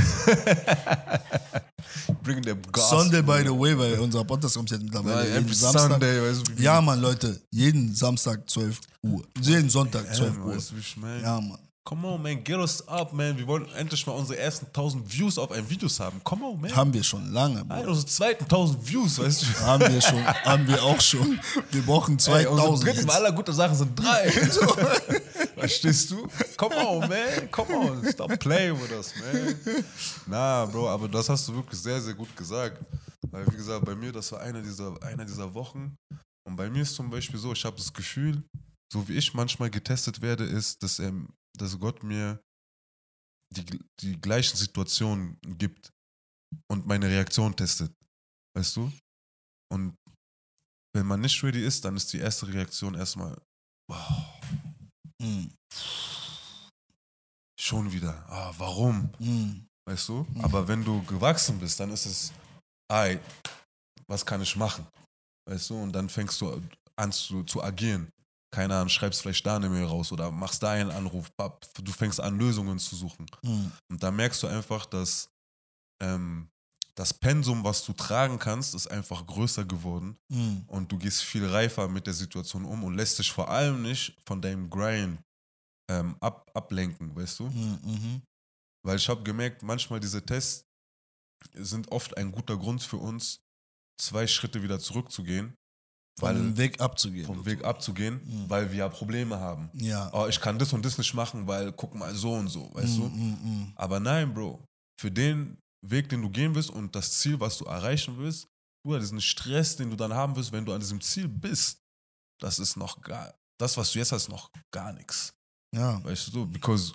Speaker 2: Bring the gospel.
Speaker 1: Sunday, by the way, weil unser Podcast kommt jetzt mittlerweile
Speaker 2: Nein, every
Speaker 1: Samstag.
Speaker 2: Sunday, weißt du, wie-
Speaker 1: Ja, Mann, Leute. Jeden Samstag 12 Uhr. Jeden Sonntag 12
Speaker 2: Ja,
Speaker 1: Uhr.
Speaker 2: Weißt du, wie ich meine?
Speaker 1: Ja, Mann.
Speaker 2: Come on, man, get us up, man. Wir wollen endlich mal unsere ersten 1000 Views auf ein Videos haben. Come on, man.
Speaker 1: Haben wir schon lange,
Speaker 2: Nein,
Speaker 1: Bro.
Speaker 2: unsere zweiten 1000 Views, weißt du.
Speaker 1: Haben wir schon. Haben wir auch schon. Wir brauchen
Speaker 2: Ey, unsere
Speaker 1: 2000
Speaker 2: dritten
Speaker 1: jetzt.
Speaker 2: aller gute Sachen sind drei. [laughs] Verstehst du? Come on, man. Come on. Stop playing with us, man. Na, Bro, aber das hast du wirklich sehr, sehr gut gesagt. Weil, wie gesagt, bei mir, das war einer dieser, einer dieser Wochen. Und bei mir ist zum Beispiel so, ich habe das Gefühl, so wie ich manchmal getestet werde, ist, dass, er, dass Gott mir die, die gleichen Situationen gibt und meine Reaktion testet. Weißt du? Und wenn man nicht ready ist, dann ist die erste Reaktion erstmal, wow,
Speaker 1: Mm,
Speaker 2: schon wieder. Ah, warum?
Speaker 1: mm,
Speaker 2: Weißt du?
Speaker 1: Mhm.
Speaker 2: Aber wenn du gewachsen bist, dann ist es, ey, was kann ich machen? Weißt du? Und dann fängst du an zu, zu agieren. Keine Ahnung, schreibst vielleicht da eine Mail raus oder machst da einen Anruf. Du fängst an, Lösungen zu suchen.
Speaker 1: mm,
Speaker 2: Und da merkst du einfach, dass ähm, das Pensum, was du tragen kannst, ist einfach größer geworden.
Speaker 1: mm.
Speaker 2: und du gehst viel reifer mit der Situation um und lässt dich vor allem nicht von deinem Grind ähm, ab, ablenken, weißt du?
Speaker 1: Mm, mhm.
Speaker 2: Weil ich habe gemerkt, manchmal diese Tests sind oft ein guter Grund für uns, zwei Schritte wieder zurückzugehen, weil,
Speaker 1: dem Weg abzugehen.
Speaker 2: vom Weg abzugehen,
Speaker 1: Mhm.
Speaker 2: weil wir ja Probleme haben.
Speaker 1: Ja.
Speaker 2: Oh, ich kann das und das nicht machen, weil guck mal so und so, weißt
Speaker 1: Mm,
Speaker 2: du?
Speaker 1: mm, mm.
Speaker 2: Aber nein, Bro, für den Weg, den du gehen willst und das Ziel, was du erreichen willst, Bruder, diesen Stress, den du dann haben wirst, wenn du an diesem Ziel bist, das ist noch gar, das, was du jetzt hast, noch gar nichts.
Speaker 1: Ja.
Speaker 2: Weißt du, because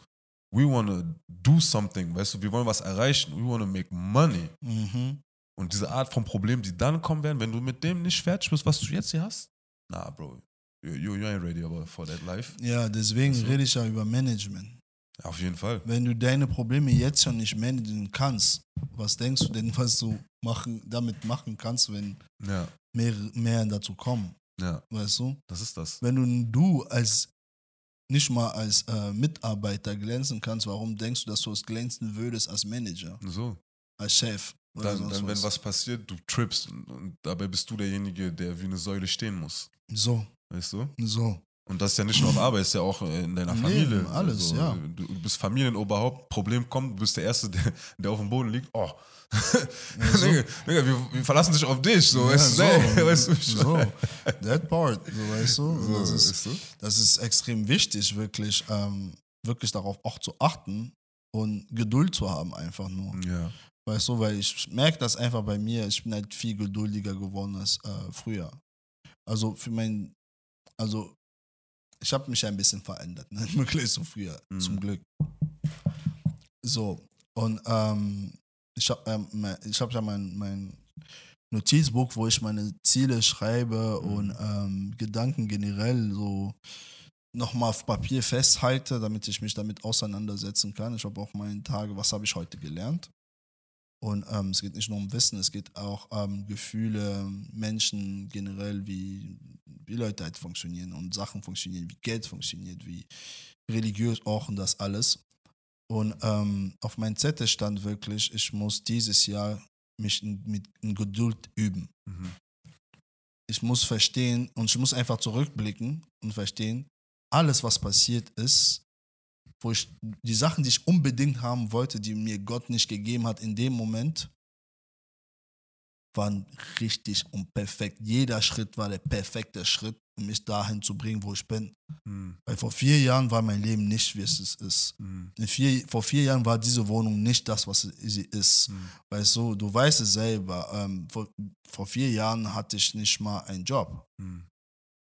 Speaker 2: we want to do something, weißt du, wir wollen was erreichen, we want to make money.
Speaker 1: Mhm.
Speaker 2: Und diese Art von Problemen, die dann kommen werden, wenn du mit dem nicht fertig bist, was du jetzt hier hast, nah, Bro, you, you, you ain't ready for that life.
Speaker 1: Ja, deswegen
Speaker 2: Ach so.
Speaker 1: rede ich ja über Management.
Speaker 2: Auf jeden Fall.
Speaker 1: Wenn du deine Probleme jetzt schon nicht managen kannst, was denkst du denn, was du machen, damit machen kannst, wenn
Speaker 2: Ja,
Speaker 1: mehr, mehr dazu kommen?
Speaker 2: ja,
Speaker 1: Weißt du?
Speaker 2: das ist das.
Speaker 1: Wenn du, du als nicht mal als äh, Mitarbeiter glänzen kannst, warum denkst du, dass du es glänzen würdest als Manager,
Speaker 2: So.
Speaker 1: als Chef?
Speaker 2: Dann, dann wenn was passiert, du trippst und, dabei bist du derjenige, der wie eine Säule stehen muss.
Speaker 1: So,
Speaker 2: Weißt du?
Speaker 1: so.
Speaker 2: Und das ist ja nicht nur auf Arbeit, ist ja auch in deiner Familie.
Speaker 1: Leben, alles, ja.
Speaker 2: Du bist Familienoberhaupt, Problem kommt, du bist der Erste, der, der auf dem Boden liegt. Oh. [laughs]
Speaker 1: so.
Speaker 2: Digga, Digga, wir, wir verlassen dich auf dich. So,
Speaker 1: Ja,
Speaker 2: weißt,
Speaker 1: so,
Speaker 2: du, nee, [laughs] weißt du?
Speaker 1: so, that part, so weißt du.
Speaker 2: So,
Speaker 1: das, ist,
Speaker 2: weißt du?
Speaker 1: das ist extrem wichtig, wirklich, ähm, wirklich darauf auch zu achten und Geduld zu haben, einfach nur.
Speaker 2: Ja.
Speaker 1: Weißt du, weil ich merke das einfach bei mir, ich bin halt viel geduldiger geworden als äh, früher. Also für mein, also ich habe mich ein bisschen verändert, ne? [laughs] wirklich so früher,
Speaker 2: Mhm.
Speaker 1: zum Glück. So, und ähm, ich habe ähm, ich hab ja mein, mein Notizbuch, wo ich meine Ziele schreibe
Speaker 2: Mhm.
Speaker 1: und ähm, Gedanken generell so nochmal auf Papier festhalte, damit ich mich damit auseinandersetzen kann. Ich habe auch meine Tage, was habe ich heute gelernt? Und ähm, es geht nicht nur um Wissen, es geht auch um Gefühle, Menschen generell, wie, wie Leute halt funktionieren und Sachen funktionieren, wie Geld funktioniert, wie religiös auch und das alles. Und ähm, auf meinem Zettel stand wirklich, ich muss dieses Jahr mich in, mit in Geduld üben.
Speaker 2: Mhm.
Speaker 1: Ich muss verstehen und ich muss einfach zurückblicken und verstehen, alles, was passiert ist, wo ich die Sachen, die ich unbedingt haben wollte, die mir Gott nicht gegeben hat in dem Moment, waren richtig und perfekt. Jeder Schritt war der perfekte Schritt, um mich dahin zu bringen, wo ich bin.
Speaker 2: Mhm.
Speaker 1: Weil vor vier Jahren war mein Leben nicht, wie es ist.
Speaker 2: Mhm.
Speaker 1: Vier, vor vier Jahren war diese Wohnung nicht das, was sie ist.
Speaker 2: Mhm.
Speaker 1: Weißt du, du weißt es selber. Ähm, vor, vor vier Jahren hatte ich nicht mal einen Job.
Speaker 2: Mhm.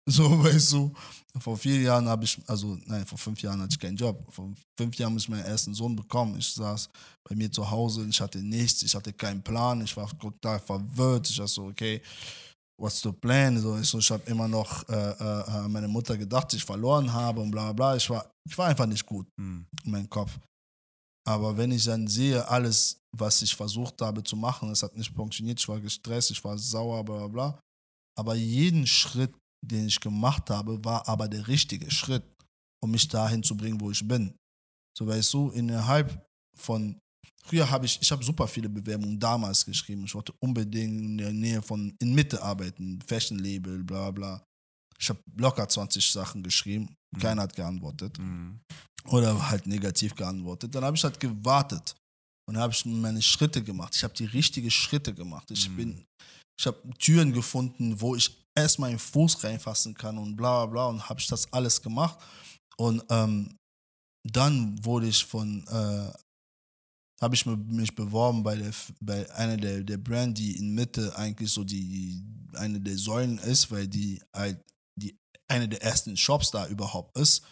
Speaker 1: So, [laughs] weißt du, vor vier Jahren habe ich, also nein, vor fünf Jahren hatte ich keinen Job. Vor fünf Jahren habe ich meinen ersten Sohn bekommen. Ich saß bei mir zu Hause, ich hatte nichts, ich hatte keinen Plan, ich war total verwirrt. Ich war so, okay, what's the plan? So, ich, so, ich habe immer noch äh, äh, an meine Mutter gedacht, dass ich verloren habe und bla bla bla. Ich war, ich war einfach nicht gut
Speaker 2: Mhm.
Speaker 1: in meinem Kopf. Aber wenn ich dann sehe, alles, was ich versucht habe zu machen, es hat nicht funktioniert, ich war gestresst, ich war sauer, bla bla bla. Aber jeden Schritt, den ich gemacht habe, war aber der richtige Schritt, um mich dahin zu bringen, wo ich bin. So weißt du, innerhalb von, früher habe ich, ich habe super viele Bewerbungen damals geschrieben. Ich wollte unbedingt in der Nähe von, in Mitte arbeiten, Fashion Label, bla bla. Ich habe locker 20 Sachen geschrieben, keiner hat geantwortet
Speaker 2: Mhm.
Speaker 1: oder halt negativ geantwortet. Dann habe ich halt gewartet und habe ich meine Schritte gemacht. Ich habe die richtigen Schritte gemacht. Ich
Speaker 2: Mhm.
Speaker 1: bin, ich habe Türen gefunden, wo ich erst meinen Fuß reinfassen kann und bla bla bla und habe ich das alles gemacht. Und ähm, dann wurde ich von, äh, habe ich mich beworben bei, der, bei einer der, der Brand, die in Mitte eigentlich so die, eine der Säulen ist, weil die halt die, eine der ersten Shops da überhaupt ist.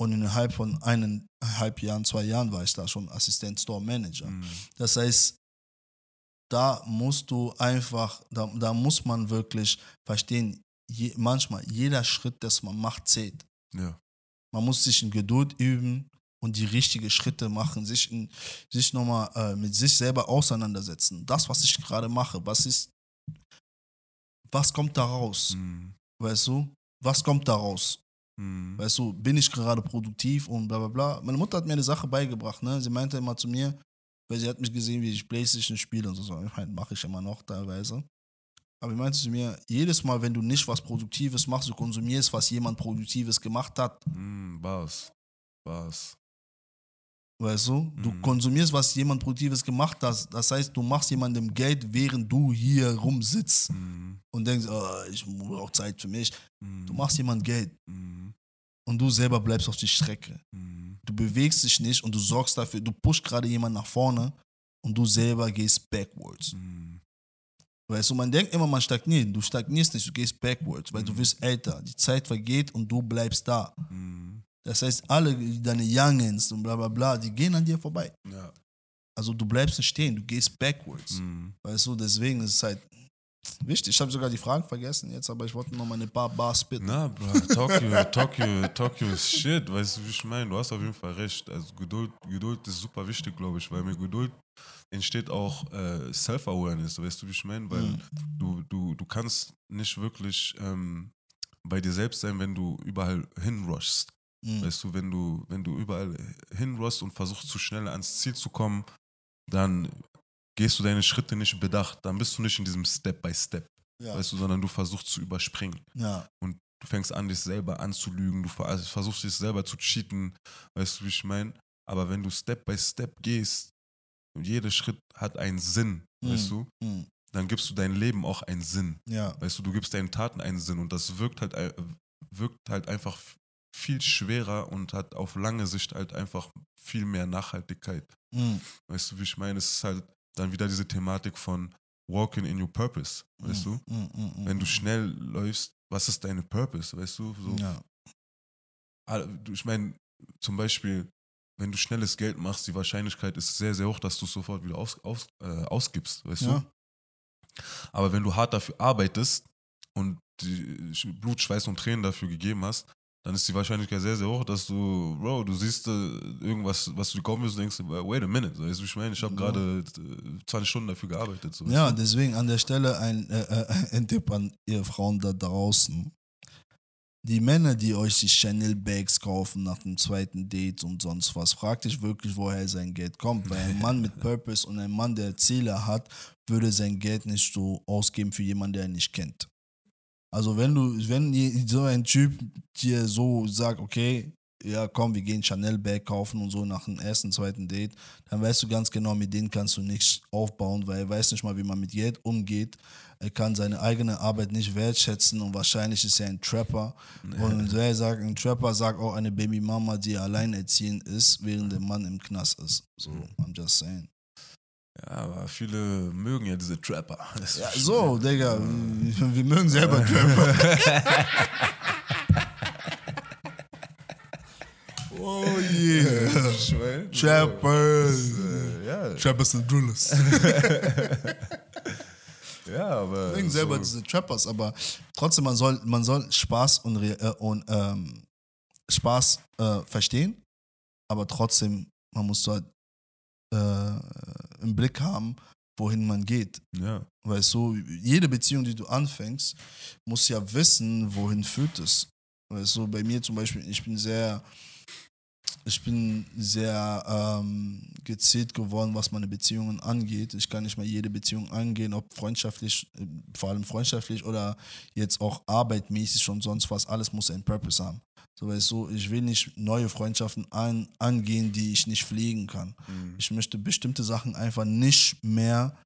Speaker 1: Und innerhalb von eineinhalb Jahren, zwei Jahren war ich da schon Assistent Store Manager.
Speaker 2: Mhm.
Speaker 1: Das heißt, da musst du einfach, da, da muss man wirklich verstehen, je, manchmal jeder Schritt, das man macht, zählt.
Speaker 2: Ja.
Speaker 1: Man muss sich in Geduld üben und die richtigen Schritte machen, sich, in, sich nochmal äh, mit sich selber auseinandersetzen. Das, was ich gerade mache, was ist, was kommt daraus?
Speaker 2: Mhm.
Speaker 1: Weißt du? Was kommt daraus?
Speaker 2: Mhm.
Speaker 1: Weißt du, bin ich gerade produktiv und bla bla bla. Meine Mutter hat mir eine Sache beigebracht, ne? Sie meinte immer zu mir, weil sie hat mich gesehen, wie ich Playstation spiele und so. so. Ich meine, mache ich immer noch teilweise. Aber meinte zu mir, jedes Mal, wenn du nicht was Produktives machst, du konsumierst, was jemand Produktives gemacht hat,
Speaker 2: Mhm. Was? Was?
Speaker 1: weißt du? Du
Speaker 2: Mhm.
Speaker 1: konsumierst, was jemand Produktives gemacht hat. Das heißt, du machst jemandem Geld, während du hier rumsitzt
Speaker 2: Mhm.
Speaker 1: und denkst, oh, ich brauche Zeit für mich.
Speaker 2: Mhm.
Speaker 1: Du machst jemand Geld. Und du selber bleibst auf die Strecke.
Speaker 2: Mhm.
Speaker 1: Du bewegst dich nicht und du sorgst dafür, du pushst gerade jemanden nach vorne und du selber gehst backwards.
Speaker 2: Mhm.
Speaker 1: Weißt du, man denkt immer, man stagniert. Du stagnierst nicht, du gehst backwards, weil du
Speaker 2: Mhm.
Speaker 1: wirst älter. Die Zeit vergeht und du bleibst da.
Speaker 2: Mhm.
Speaker 1: Das heißt, alle deine Youngins und bla bla bla, die gehen an dir vorbei.
Speaker 2: Ja.
Speaker 1: Also du bleibst nicht stehen, du gehst backwards.
Speaker 2: Mhm.
Speaker 1: Weißt du, deswegen ist es halt wichtig. Ich habe sogar die Fragen vergessen jetzt, aber ich wollte noch mal ein paar Bars spitten.
Speaker 2: Na, bro, Tokio, Tokio, Tokio ist shit, weißt du, wie ich meine? Du hast auf jeden Fall recht. Also Geduld, Geduld ist super wichtig, glaube ich, weil mit Geduld entsteht auch äh, Self-Awareness, weißt du, wie ich meine? Weil
Speaker 1: Mhm.
Speaker 2: du, du, du kannst nicht wirklich ähm, bei dir selbst sein, wenn du überall hinrushst.
Speaker 1: Mhm.
Speaker 2: Weißt du, wenn du, wenn du überall hinrushst und versuchst zu schnell ans Ziel zu kommen, dann gehst du deine Schritte nicht bedacht. Dann bist du nicht in diesem Step by Step,
Speaker 1: Ja.
Speaker 2: weißt du, sondern du versuchst zu überspringen.
Speaker 1: ja.
Speaker 2: Du fängst an, dich selber anzulügen, du also versuchst dich selber zu cheaten, weißt du, wie ich meine? Aber wenn du Step by Step gehst und jeder Schritt hat einen Sinn, weißt du,
Speaker 1: Mhm.
Speaker 2: dann gibst du dein Leben auch einen Sinn.
Speaker 1: Ja.
Speaker 2: Weißt du, du gibst deinen Taten einen Sinn und das wirkt halt, wirkt halt einfach viel schwerer und hat auf lange Sicht halt einfach viel mehr Nachhaltigkeit.
Speaker 1: Mhm.
Speaker 2: Weißt du, wie ich meine? Es ist halt dann wieder diese Thematik von walking in your purpose, weißt du?
Speaker 1: Mhm. Mhm.
Speaker 2: Wenn du schnell läufst, was ist deine Purpose, weißt du? So,
Speaker 1: Ja.
Speaker 2: Ah, Ich meine, zum Beispiel, wenn du schnelles Geld machst, die Wahrscheinlichkeit ist sehr, sehr hoch, dass du es sofort wieder aus, aus, äh, ausgibst, weißt
Speaker 1: Ja.
Speaker 2: du? Aber wenn du hart dafür arbeitest und Blut, Schweiß und Tränen dafür gegeben hast, dann ist die Wahrscheinlichkeit sehr, sehr hoch, dass du, Bro, du siehst äh, irgendwas, was du kaufen willst und denkst, wait a minute. So, ich meine, ich habe gerade äh, 20 Stunden dafür gearbeitet. So,
Speaker 1: Ja, deswegen an der Stelle ein, äh, äh, ein Tipp an ihr Frauen da draußen. Die Männer, die euch die Chanel-Bags kaufen nach dem zweiten Date und sonst was, fragt dich wirklich, woher sein Geld kommt. Weil ein Mann mit [laughs] Purpose und ein Mann, der Ziele hat, würde sein Geld nicht so ausgeben für jemanden, der ihn nicht kennt. Also wenn du, wenn so ein Typ dir so sagt, okay, ja komm, wir gehen Chanel-Bag kaufen und so nach dem ersten, zweiten Date, dann weißt du ganz genau, mit denen kannst du nichts aufbauen, weil er weiß nicht mal, wie man mit Geld umgeht. Er kann seine eigene Arbeit nicht wertschätzen und wahrscheinlich ist er ein Trapper. Und wer sagt, ein Trapper sagt auch eine Babymama, die alleinerziehend ist, während der Mann im Knast ist. So, I'm just saying.
Speaker 2: Ja, aber viele mögen ja diese Trapper. [laughs]
Speaker 1: Ja, so, Digga, wir, wir mögen selber Trapper. [laughs] oh yeah. Trappers.
Speaker 2: Äh, ja,
Speaker 1: Trappers and Drillers. [laughs]
Speaker 2: ja, aber.
Speaker 1: mögen selber
Speaker 2: so,
Speaker 1: diese Trappers, aber trotzdem, man soll, man soll Spaß und, äh, und ähm, Spaß äh, verstehen, aber trotzdem, man muss halt äh, im Blick haben, wohin man geht.
Speaker 2: ja.
Speaker 1: Weißt du, jede Beziehung, die du anfängst, muss ja wissen, wohin führt es. Weißt du, bei mir zum Beispiel, ich bin sehr, ich bin sehr ähm, gezielt geworden, was meine Beziehungen angeht. Ich kann nicht mal jede Beziehung angehen, ob freundschaftlich, äh, vor allem freundschaftlich oder jetzt auch arbeitmäßig und sonst was. Alles muss einen Purpose haben. So weißt du, ich will nicht neue Freundschaften an, angehen, die ich nicht pflegen kann.
Speaker 2: Mhm.
Speaker 1: Ich möchte bestimmte Sachen einfach nicht mehr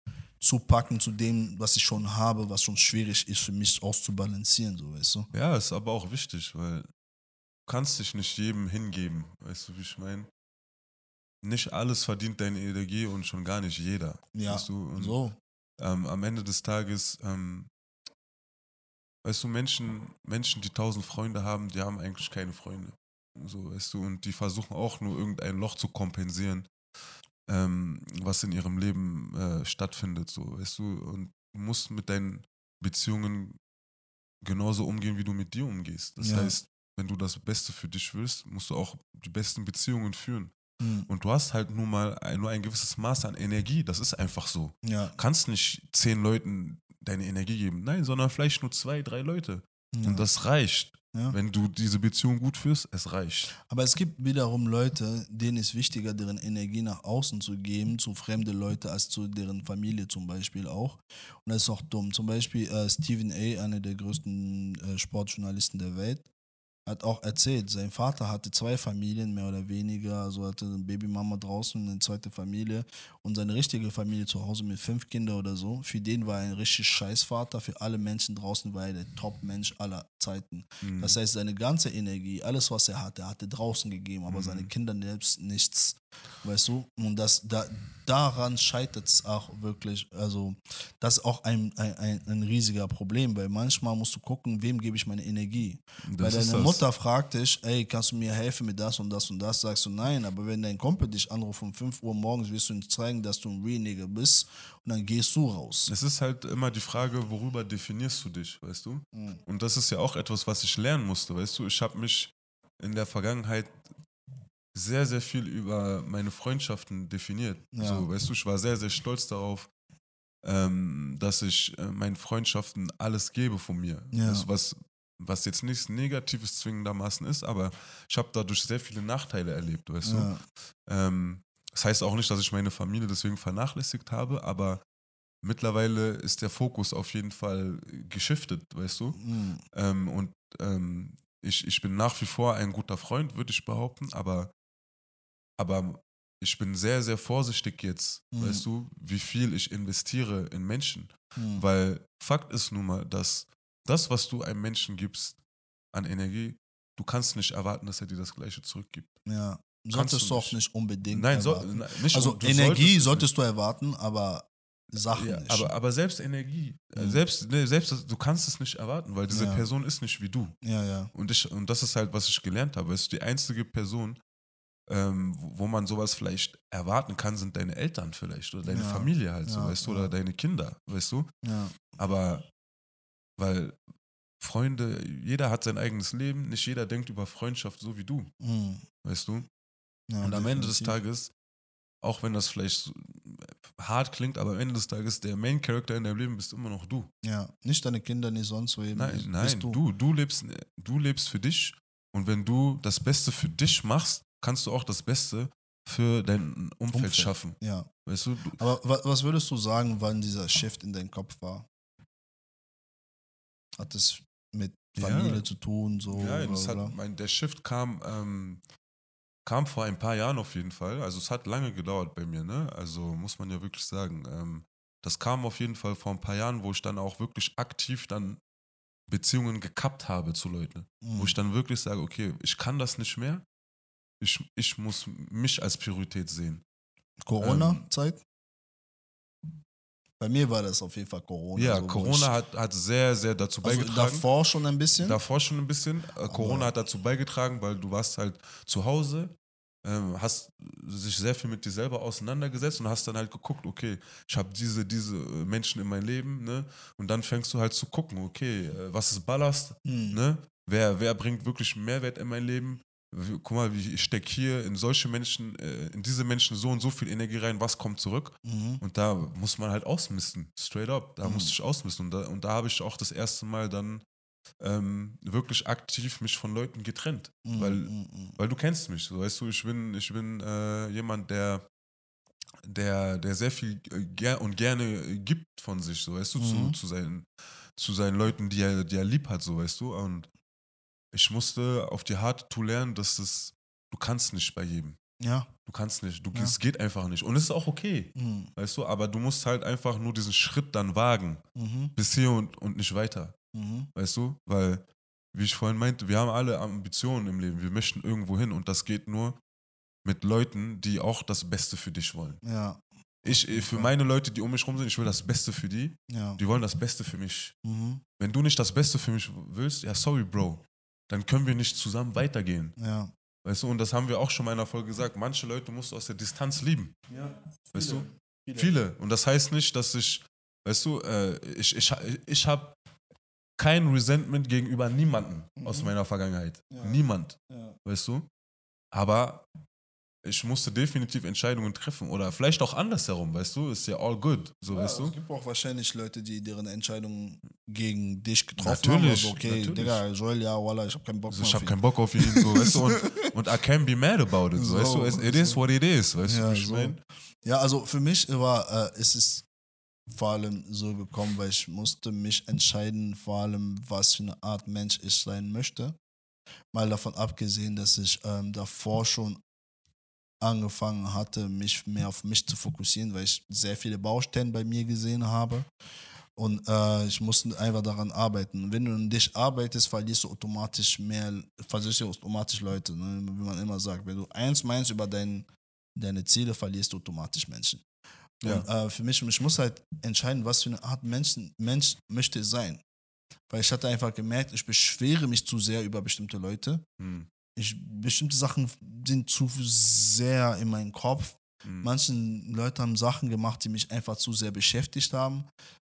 Speaker 1: zupacken zu dem, was ich schon habe, was schon schwierig ist für mich auszubalancieren, so weißt du.
Speaker 2: Ja, ist aber auch wichtig, weil kannst dich nicht jedem hingeben. Weißt du, wie ich meine? Nicht alles verdient deine Energie und schon gar nicht jeder.
Speaker 1: Ja,
Speaker 2: weißt du? Und,
Speaker 1: So.
Speaker 2: ähm, am Ende des Tages, ähm, weißt du, Menschen, Menschen, die tausend Freunde haben, die haben eigentlich keine Freunde. So, weißt du, und die versuchen auch nur irgendein Loch zu kompensieren, ähm, was in ihrem Leben äh, stattfindet, so, weißt du, und du musst mit deinen Beziehungen genauso umgehen, wie du mit dir umgehst. Das
Speaker 1: Ja.
Speaker 2: heißt, wenn du das Beste für dich willst, musst du auch die besten Beziehungen führen.
Speaker 1: Hm.
Speaker 2: Und du hast halt nur mal ein, nur ein gewisses Maß an Energie. Das ist einfach so
Speaker 1: Ja.
Speaker 2: kannst nicht zehn Leuten deine Energie geben. Nein, sondern vielleicht nur zwei, drei Leute.
Speaker 1: ja.
Speaker 2: Und das reicht.
Speaker 1: Ja.
Speaker 2: Wenn du diese Beziehung gut führst, es reicht.
Speaker 1: Aber es gibt wiederum Leute, denen ist wichtiger, deren Energie nach außen zu geben, zu fremde Leute, als zu deren Familie zum Beispiel auch. Und das ist auch dumm. Zum Beispiel äh, Stephen A., einer der größten äh, Sportjournalisten der Welt, hat auch erzählt, sein Vater hatte zwei Familien, mehr oder weniger. Also hatte eine Babymama draußen und eine zweite Familie. Und seine richtige Familie zu Hause mit fünf Kindern oder so, für den war er ein richtig Scheißvater. Für alle Menschen draußen war er der Top-Mensch aller Zeiten.
Speaker 2: Mhm.
Speaker 1: Das heißt, seine ganze Energie, alles, was er hatte, hat er draußen gegeben, aber
Speaker 2: Mhm.
Speaker 1: seine Kinder selbst nichts. Weißt du? Und das, da, daran scheitert es auch wirklich. Also, das ist auch ein, ein, ein, riesiger Problem, weil manchmal musst du gucken, wem gebe ich meine Energie.
Speaker 2: Das
Speaker 1: weil deine. Mutter fragt dich, ey, kannst du mir helfen mit das und das und das? Sagst du nein, aber wenn dein Kumpel dich anruft um 5 Uhr morgens, wirst du ihm zeigen, dass du ein Real Nigga bist und dann gehst du raus.
Speaker 2: Es ist halt immer die Frage, worüber definierst du dich, weißt du?
Speaker 1: Mhm.
Speaker 2: Und das ist ja auch etwas, was ich lernen musste, weißt du? Ich habe mich in der Vergangenheit sehr, sehr viel über meine Freundschaften definiert.
Speaker 1: Ja.
Speaker 2: So, weißt du, ich war sehr, sehr stolz darauf, ähm, dass ich äh, meinen Freundschaften alles gebe von mir.
Speaker 1: Ja.
Speaker 2: Das, was, was jetzt nichts Negatives zwingendermaßen ist, aber ich habe dadurch sehr viele Nachteile erlebt, weißt du?
Speaker 1: Ja.
Speaker 2: Ähm, das heißt auch nicht, dass ich meine Familie deswegen vernachlässigt habe, aber mittlerweile ist der Fokus auf jeden Fall geschiftet, weißt du?
Speaker 1: Mhm.
Speaker 2: Ähm, und ähm, ich, ich bin nach wie vor ein guter Freund, würde ich behaupten, aber, aber ich bin sehr, sehr vorsichtig jetzt,
Speaker 1: Mhm.
Speaker 2: weißt du, wie viel ich investiere in Menschen.
Speaker 1: Mhm.
Speaker 2: Weil Fakt ist nun mal, dass das, was du einem Menschen gibst an Energie, du kannst nicht erwarten, dass er dir das Gleiche zurückgibt.
Speaker 1: Ja. Solltest
Speaker 2: du
Speaker 1: du auch
Speaker 2: nicht.
Speaker 1: nicht unbedingt.
Speaker 2: Nein, so, nein, nicht
Speaker 1: also Energie
Speaker 2: es
Speaker 1: solltest du erwarten, aber Sachen
Speaker 2: Ja,
Speaker 1: nicht.
Speaker 2: aber, aber selbst Energie, äh,
Speaker 1: Mhm.
Speaker 2: selbst, ne, selbst du kannst es nicht erwarten, weil diese
Speaker 1: Ja.
Speaker 2: Person ist nicht wie du.
Speaker 1: ja, ja.
Speaker 2: Und, ich, und das ist halt, was ich gelernt habe. Es ist die einzige Person, ähm, wo man sowas vielleicht erwarten kann, sind deine Eltern vielleicht oder deine
Speaker 1: Ja.
Speaker 2: Familie halt so, weißt du, oder deine Kinder, weißt du.
Speaker 1: ja.
Speaker 2: Aber weil Freunde, jeder hat sein eigenes Leben, nicht jeder denkt über Freundschaft so wie du,
Speaker 1: Mhm.
Speaker 2: weißt du?
Speaker 1: Ja,
Speaker 2: Und am Ende des
Speaker 1: definitiv.
Speaker 2: Tages, auch wenn das vielleicht so hart klingt, aber am Ende des Tages, der Main Character in deinem Leben bist immer noch du.
Speaker 1: Ja, nicht deine Kinder, nicht sonst wo eben.
Speaker 2: Nein,
Speaker 1: bist
Speaker 2: nein, du. du, lebst, du lebst für dich und wenn du das Beste für dich machst, kannst du auch das Beste für dein Umfeld,
Speaker 1: Umfeld.
Speaker 2: schaffen.
Speaker 1: Ja.
Speaker 2: Weißt du, du
Speaker 1: Aber wa was würdest du sagen, wann dieser Shift in deinem Kopf war? Hat es mit
Speaker 2: Ja.
Speaker 1: Familie zu tun? So,
Speaker 2: Ja,
Speaker 1: oder?
Speaker 2: hat, mein, der Shift kam, ähm, kam vor ein paar Jahren auf jeden Fall. Also es hat lange gedauert bei mir, ne? Also muss man ja wirklich sagen. Ähm, das kam auf jeden Fall vor ein paar Jahren, wo ich dann auch wirklich aktiv dann Beziehungen gekappt habe zu Leuten.
Speaker 1: Mhm.
Speaker 2: Wo ich dann wirklich sage, okay, ich kann das nicht mehr. Ich, ich muss mich als Priorität sehen.
Speaker 1: Corona-Zeit? Bei mir war das auf jeden Fall Corona.
Speaker 2: ja,
Speaker 1: so,
Speaker 2: Corona hat, hat sehr, sehr dazu
Speaker 1: also
Speaker 2: beigetragen.
Speaker 1: davor schon ein bisschen.
Speaker 2: Davor schon ein bisschen. Äh, Corona
Speaker 1: Aber-
Speaker 2: hat dazu beigetragen, weil du warst halt zu Hause, ähm, hast sich sehr viel mit dir selber auseinandergesetzt und hast dann halt geguckt, okay, ich habe diese, diese äh, Menschen in meinem Leben, ne? Und dann fängst du halt zu gucken, okay, äh, was ist Ballast,
Speaker 1: Hm.
Speaker 2: ne? Wer, wer bringt wirklich Mehrwert in mein Leben? Guck mal, wie ich stecke hier in solche Menschen, äh, in diese Menschen so und so viel Energie rein, was kommt zurück?
Speaker 1: Mhm.
Speaker 2: Und da muss man halt ausmisten, straight up. Da
Speaker 1: Mhm.
Speaker 2: musste ich ausmisten. Und da, und da habe ich auch das erste Mal dann ähm, wirklich aktiv mich von Leuten getrennt.
Speaker 1: Mhm.
Speaker 2: Weil,
Speaker 1: Mhm.
Speaker 2: weil du kennst mich, so weißt du, ich bin, ich bin äh, jemand, der, der, der sehr viel äh, ger und gerne äh, gibt von sich, so weißt du,
Speaker 1: Mhm.
Speaker 2: zu, zu, seinen, zu seinen Leuten, die er, die er lieb hat, so weißt du. Und ich musste auf die harte Tour lernen, dass es, du kannst nicht bei jedem.
Speaker 1: Ja.
Speaker 2: Du kannst nicht. Du,
Speaker 1: Ja.
Speaker 2: Es geht einfach nicht. Und es ist auch okay.
Speaker 1: Mhm.
Speaker 2: Weißt du, aber du musst halt einfach nur diesen Schritt dann wagen.
Speaker 1: Mhm.
Speaker 2: Bis hier und, und nicht weiter.
Speaker 1: Mhm.
Speaker 2: Weißt du? Weil, wie ich vorhin meinte, wir haben alle Ambitionen im Leben. Wir möchten irgendwo hin und das geht nur mit Leuten, die auch das Beste für dich wollen.
Speaker 1: Ja.
Speaker 2: Ich, für meine Leute, die um mich rum sind, ich will das Beste für die.
Speaker 1: Ja.
Speaker 2: Die wollen das Beste für mich.
Speaker 1: Mhm.
Speaker 2: Wenn du nicht das Beste für mich willst, ja, sorry, Bro. Dann können wir nicht zusammen weitergehen.
Speaker 1: Ja.
Speaker 2: Weißt du, und das haben wir auch schon mal in einer Folge gesagt. Manche Leute musst du aus der Distanz lieben.
Speaker 1: ja.
Speaker 2: Weißt du? Viele. Und das heißt nicht, dass ich, weißt du, äh, ich, ich, ich habe kein Resentment gegenüber niemanden aus
Speaker 1: Mhm.
Speaker 2: meiner Vergangenheit.
Speaker 1: Ja.
Speaker 2: Niemand,
Speaker 1: Ja.
Speaker 2: weißt du? Aber ich musste definitiv Entscheidungen treffen. Oder vielleicht auch andersherum, weißt du? Ist ja all good, so
Speaker 1: Ja,
Speaker 2: weißt
Speaker 1: Es
Speaker 2: du?
Speaker 1: gibt auch wahrscheinlich Leute, die deren Entscheidungen gegen dich getroffen
Speaker 2: Natürlich,
Speaker 1: haben. Also, okay,
Speaker 2: natürlich.
Speaker 1: Digga, Joel, ja, Wallah, ich hab keinen Bock
Speaker 2: Also
Speaker 1: mehr
Speaker 2: ich
Speaker 1: ihn.
Speaker 2: keinen Bock auf ihn, so, weißt du? Und, [laughs] und I can't be mad about it, so,
Speaker 1: So,
Speaker 2: weißt du? Es- It is what it is, weißt du,
Speaker 1: Ja,
Speaker 2: wie ich
Speaker 1: so.
Speaker 2: mein?
Speaker 1: Ja, also für mich war äh, ist es vor allem so gekommen, weil ich musste mich entscheiden, vor allem, was für eine Art Mensch ich sein möchte. Mal davon abgesehen, dass ich ähm, davor schon angefangen hatte, mich mehr auf mich zu fokussieren, weil ich sehr viele Baustellen bei mir gesehen habe. Und äh, ich musste einfach daran arbeiten. Wenn du an dich arbeitest, verlierst du automatisch mehr, verlierst du automatisch Leute, ne? wie man immer sagt. Wenn du eins meinst über dein, deine Ziele, verlierst du automatisch Menschen.
Speaker 2: Ja.
Speaker 1: Und äh, für mich, ich muss halt entscheiden, was für eine Art Menschen, Mensch möchte ich sein. Weil ich hatte einfach gemerkt, ich beschwere mich zu sehr über bestimmte Leute.
Speaker 2: Hm,
Speaker 1: Ich, bestimmte Sachen sind zu sehr in meinem Kopf.
Speaker 2: hm.
Speaker 1: Manche Leute haben Sachen gemacht, die mich einfach zu sehr beschäftigt haben,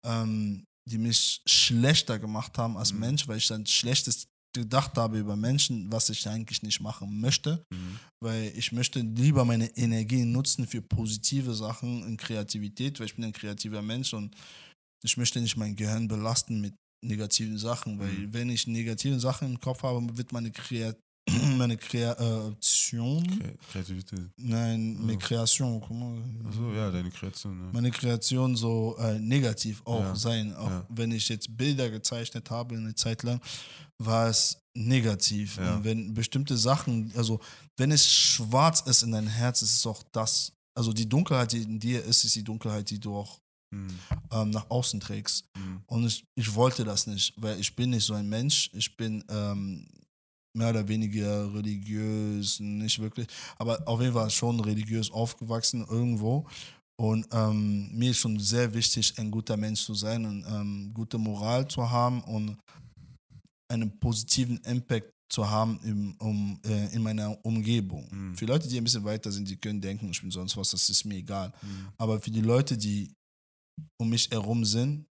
Speaker 1: ähm, die mich schlechter gemacht haben als
Speaker 2: Mhm.
Speaker 1: Mensch, weil ich dann Schlechtes gedacht habe über Menschen, was ich eigentlich nicht machen möchte,
Speaker 2: Mhm.
Speaker 1: weil ich möchte lieber meine Energie nutzen für positive Sachen in Kreativität, weil ich bin ein kreativer Mensch und ich möchte nicht mein Gehirn belasten mit negativen Sachen, weil
Speaker 2: Mhm.
Speaker 1: wenn ich negative Sachen im Kopf habe, wird meine, Krea [clears throat] meine Kreation,
Speaker 2: Kre- Kreativität.
Speaker 1: nein, meine Kreation, guck mal,
Speaker 2: Achso, ja, deine Kreation. Ja.
Speaker 1: meine Kreation so äh, negativ auch
Speaker 2: Ja.
Speaker 1: sein. Auch
Speaker 2: Ja.
Speaker 1: wenn ich jetzt Bilder gezeichnet habe eine Zeit lang, war es negativ. Und wenn bestimmte Sachen, also wenn es schwarz ist in dein Herz, ist es auch das. Also die Dunkelheit, die in dir ist, ist die Dunkelheit, die du auch
Speaker 2: Hm,
Speaker 1: ähm, nach außen trägst.
Speaker 2: hm.
Speaker 1: Und ich, ich wollte das nicht, weil ich bin nicht so ein Mensch. Ich bin ähm, mehr oder weniger religiös, nicht wirklich, aber auf jeden Fall schon religiös aufgewachsen irgendwo. Und ähm, mir ist schon sehr wichtig, ein guter Mensch zu sein und ähm, gute Moral zu haben und einen positiven Impact zu haben im, um, äh, in meiner Umgebung.
Speaker 2: Mhm.
Speaker 1: Für Leute, die ein bisschen weiter sind, die können denken, ich bin sonst was, das ist mir egal.
Speaker 2: Hm.
Speaker 1: Aber für die Leute, die um mich herum sind,